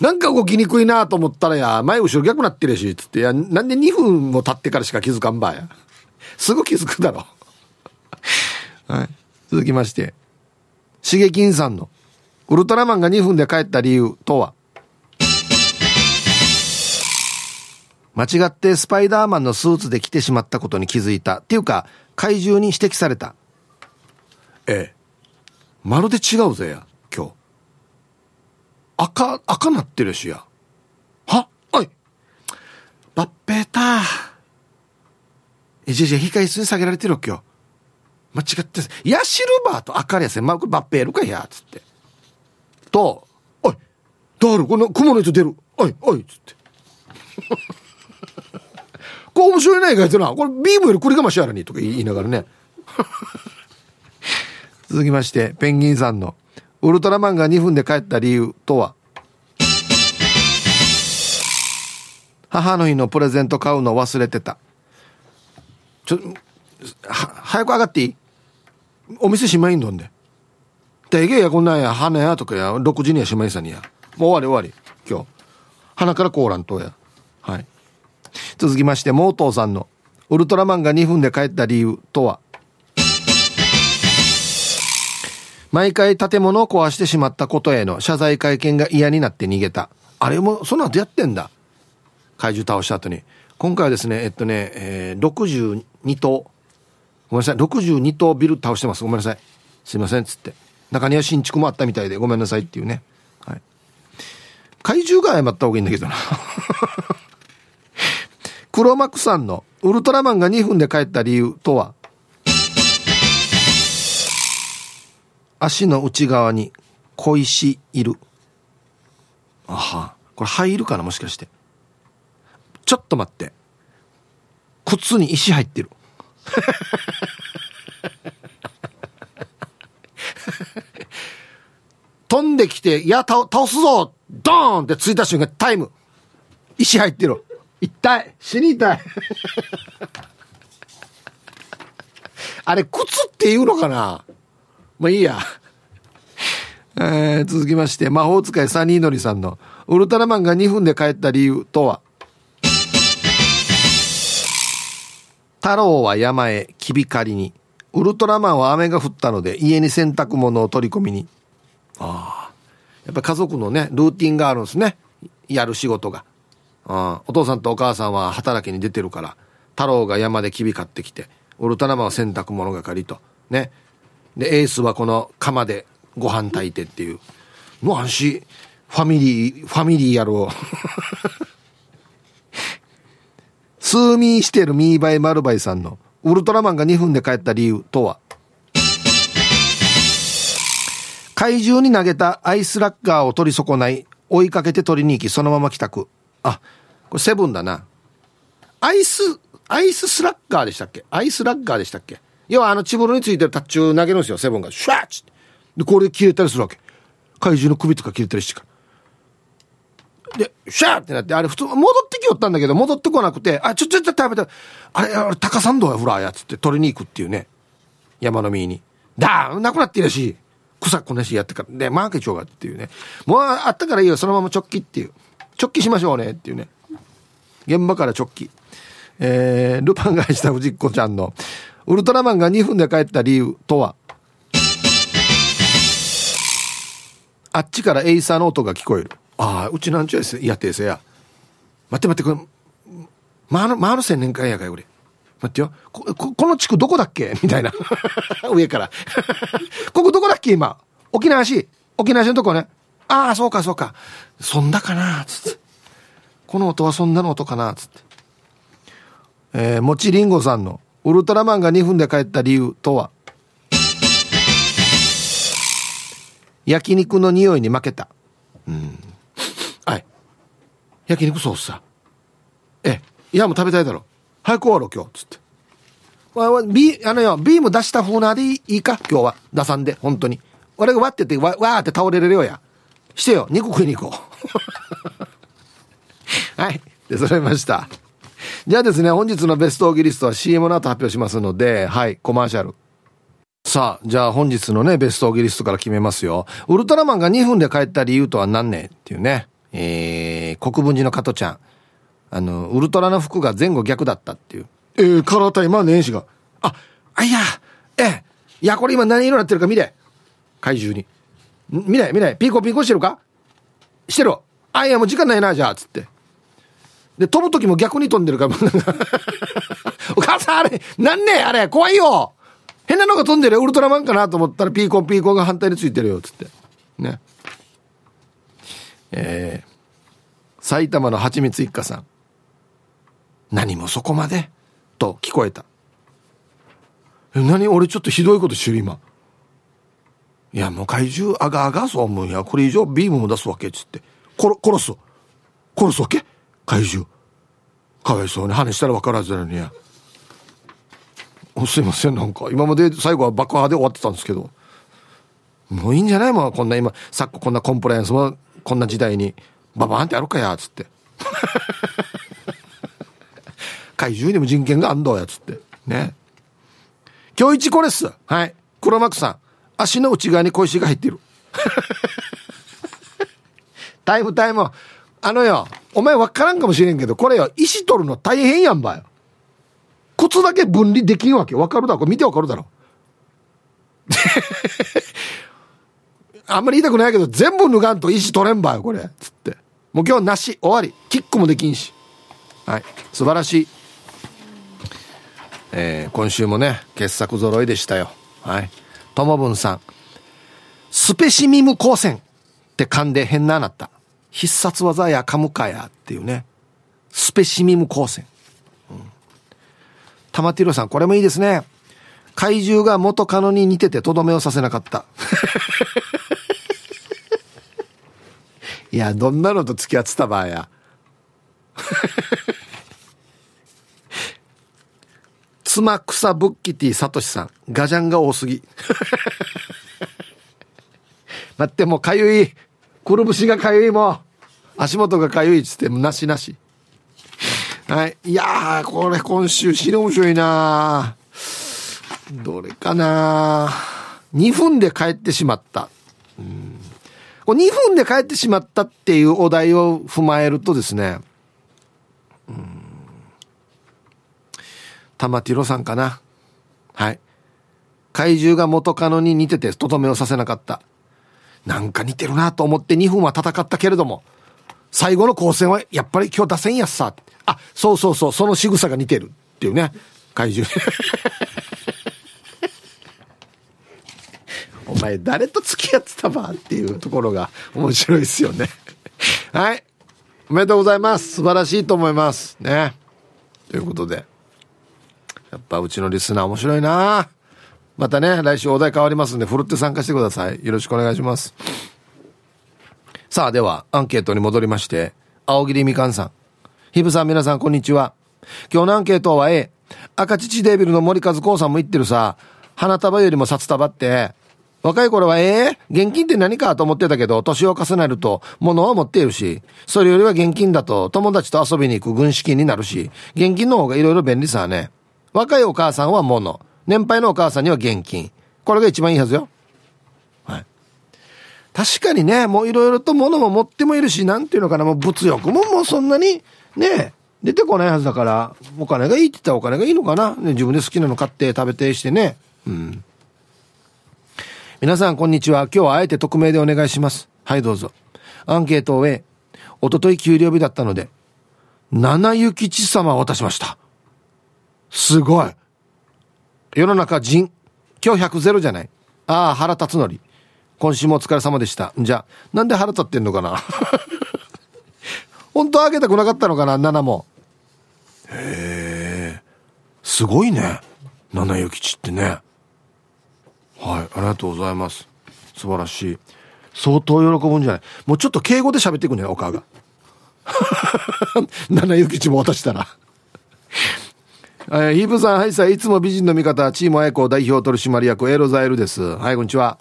なんか動きにくいなと思ったらや、前後ろ逆なってるし、つって、いや、なんで2分も経ってからしか気づかんばや。すぐ気づくだろ。はい。続きまして。しげきんさんのウルトラマンが2分で帰った理由とは？間違ってスパイダーマンのスーツで来てしまったことに気づいたっていうか怪獣に指摘されたええまるで違うぜや赤赤なってるしやは？おいバッペータえじゃじゃ控え室に下げられてる今日間違ってヤシルバーと明かりやせん。まあ、バッペールかや、つって。と、おい、だる、この雲の糸出る。おい、おい、つって。これ面白いないかいてな。これビームより繰りがましやらに、とか言いながらね。続きまして、ペンギンさんの、ウルトラマンが2分で帰った理由とは？母の日のプレゼント買うの忘れてた。ちょ、は、早く上がっていい？お店しまいんどんで。でげやこんなんや、花やとかや、6時にはしまいさにや。もう終わり終わり。今日。鼻からコーランとや。はい。続きまして、モートーさんの、ウルトラマンが2分で帰った理由とは、毎回建物を壊してしまったことへの謝罪会見が嫌になって逃げた。あれも、その後やってんだ。怪獣倒した後に。今回はですね、えっとね、えー、62棟。ごめんなさい。62棟ビル倒してます。ごめんなさい。すいません。つって。中には新築もあったみたいでごめんなさいっていうね。はい。怪獣が謝った方がいいんだけどな。黒幕さんのウルトラマンが2分で帰った理由とは？足の内側に小石いる。あは。これ入るかなもしかして。ちょっと待って。靴に石入ってる。飛んできて、いや、倒すぞドーンってついた瞬間、タイム。石入ってる。痛い。死に痛い。あれ、靴って言うのかな？まあいいや。えー、続きまして、魔法使いサニーノリさんの、ウルトラマンが2分で帰った理由とは、太郎は山へきびかりに、ウルトラマンは雨が降ったので家に洗濯物を取り込みに。ああ。やっぱ家族のね、ルーティンがあるんですね。やる仕事が。あお父さんとお母さんは働きに出てるから、太郎が山できび買ってきて、ウルトラマンは洗濯物係と。ね。で、エースはこの釜でご飯炊いてっていう。もう安心、ファミリー、ファミリーやろう。スーミーしてるミーバイマルバイさんのウルトラマンが2分で帰った理由とは？怪獣に投げたアイスラッガーを取り損ない追いかけて取りに行きそのまま帰宅。あこれセブンだな。アイスアイススラッガーでしたっけ？アイスラッガーでしたっけ？要はあのチブルについてるタッチを投げるんですよ。セブンが。シュワッチ。でこれ切れたりするわけ。怪獣の首とか切れたりしてからでシャーってなってあれ普通戻ってきよったんだけど戻ってこなくてあちょちょちょ食べたあれあれ高山道やフラーやつって取りに行くっていうね。山の実に。だーなくなっているし草こなしやってから。でマーケチョウがっていうね。もうあったからいいよ。そのまま直帰っていう。直帰しましょうねっていうね。現場から直帰えー、ルパンが愛した藤子ちゃんのウルトラマンが2分で帰った理由とは？あっちからエイサーの音が聞こえる。ああ、うちなんちゅうやつやってせや。待って待って、これ、回る、回る千年間やかい、俺。待ってよ。こ、ここの地区どこだっけ？みたいな。上から。ここどこだっけ？今。沖縄市。沖縄市のとこね。ああ、そうか、そうか。そんだかな？つって。この音はそんなの音かな？つって。えー、もちりんごさんの、ウルトラマンが2分で帰った理由とは？焼肉の匂いに負けた。うん。はい。焼肉ソースさ。ええ、いやもう食べたいだろ。早く終わろう今日。つって。わ、ビあのよ、ビーム出した風なでいいか？今日は。出さんで、本当に。俺が割ってて、わ、わーって倒れれるよや。してよ、肉食いに行こう。はい。で、揃いました。じゃあですね、本日のベストオギリストは CM の後発表しますので、はい、コマーシャル。さあ、じゃあ本日のね、ベストオギリストから決めますよ。ウルトラマンが2分で帰った理由とは何ねっていうね。えー、国分寺の加トちゃん。あの、ウルトラの服が前後逆だったっていう。えー、カラータイマーねえしが。あ、あいや、ええ、いや、これ今何色になってるか見れ。怪獣に。見れ、見れ。ピーコピーコしてるか？してる。あ、いや、もう時間ないな、じゃあ、つって。で、飛ぶ時も逆に飛んでるから、お母さん、あれ、なんねあれ、怖いよ変なのが飛んでるウルトラマンかなと思ったらピーコンピーコンが反対についてるよ、つって。ね。えー、埼玉の蜂蜜一家さん。何もそこまで？と聞こえた。え、何？俺ちょっとひどいことしてる今。いや、もう怪獣あがあがそう思うや。これ以上ビームも出すわけ、つって。殺、殺す。殺すわけ？怪獣。かわいそうに話したら分からずなのにや。すいませんなんか。今まで最後は爆破で終わってたんですけど。もういいんじゃないもうこんな今昨今こんなコンプライアンスもこんな時代に。ババーンってやるかやつって。怪獣にも人権があんどやつって。ね。今日一これっす。はい。黒幕さん。足の内側に小石が入っている。タイムタイム。あのよお前分からんかもしれんけどこれよ石取るの大変やんばよ。靴だけ分離できんわけ。分かるだろ？これ見て分かるだろ？あんまり言いたくないけど全部脱がんと石取れんばよこれ。つって。もう今日なし。終わり。キックもできんし。はい。素晴らしい。えー、今週もね傑作揃いでしたよ。はい。ともぶんさん。スペシミム光線って噛んで変ななった。必殺技やかむかやっていうね。スペシミム光線、うん、玉ティロさんこれもいいですね。怪獣が元カノに似ててとどめをさせなかった。いやどんなのと付き合ってた場合や。妻草ブッキティサトシさんガジャンが多すぎ。待ってもうかゆい。くるぶしがかゆいも足元がかゆいっつってなしなし。はい。いやこれ今週死ぬ面白いな。どれかな。2分で帰ってしまった。うん。2分で帰ってしまったっていうお題を踏まえるとですね。うん。玉ティロさんかな。はい。怪獣が元カノに似ててとどめをさせなかった。なんか似てるなと思って2分は戦ったけれども、最後の交戦はやっぱり今日出せんやっさ。あ、そうそうそう、その仕草が似てるっていうね。怪獣。お前誰と付き合ってたばっていうところが面白いですよね。はい。おめでとうございます。素晴らしいと思います。ね。ということで。やっぱうちのリスナー面白いなまたね、来週お題変わりますんで、ふるって参加してください。よろしくお願いします。さあ、では、アンケートに戻りまして、青桐みかんさん。ひぶさん、皆さん、こんにちは。今日のアンケートは A。赤乳デビルの森和光さんも言ってるさ、花束よりも札束って、若い頃は、ええー、現金って何かと思ってたけど、年を重ねると、物を持っているし、それよりは現金だと、友達と遊びに行く軍資金になるし、現金の方がいろいろ便利さね。若いお母さんは物。年配のお母さんには現金。これが一番いいはずよ。はい。確かにね、もういろいろと物も持ってもいるし、なんていうのかな、もう物欲ももうそんなに、ね、出てこないはずだから、お金がいいって言ったらお金がいいのかな。ね、自分で好きなの買って食べてしてね。うん。皆さん、こんにちは。今日はあえて匿名でお願いします。はい、どうぞ。アンケートを A。おととい給料日だったので、七幸地様を渡しました。すごい。世の中人。今日100ゼロじゃない。ああ、腹立つのり。今週もお疲れ様でした。じゃあ、なんで腹立ってんのかな 本当あげたくなかったのかな、7も。へえ。すごいね。七幸吉ってね。はい、ありがとうございます。素晴らしい。相当喜ぶんじゃないもうちょっと敬語で喋っていくんじゃないお母が。七幸吉も渡したら。えー、ヒープさん、はいさい、いつも美人の味方、チームアイコ代表取締役、エロザエルです。はい、こんにちは。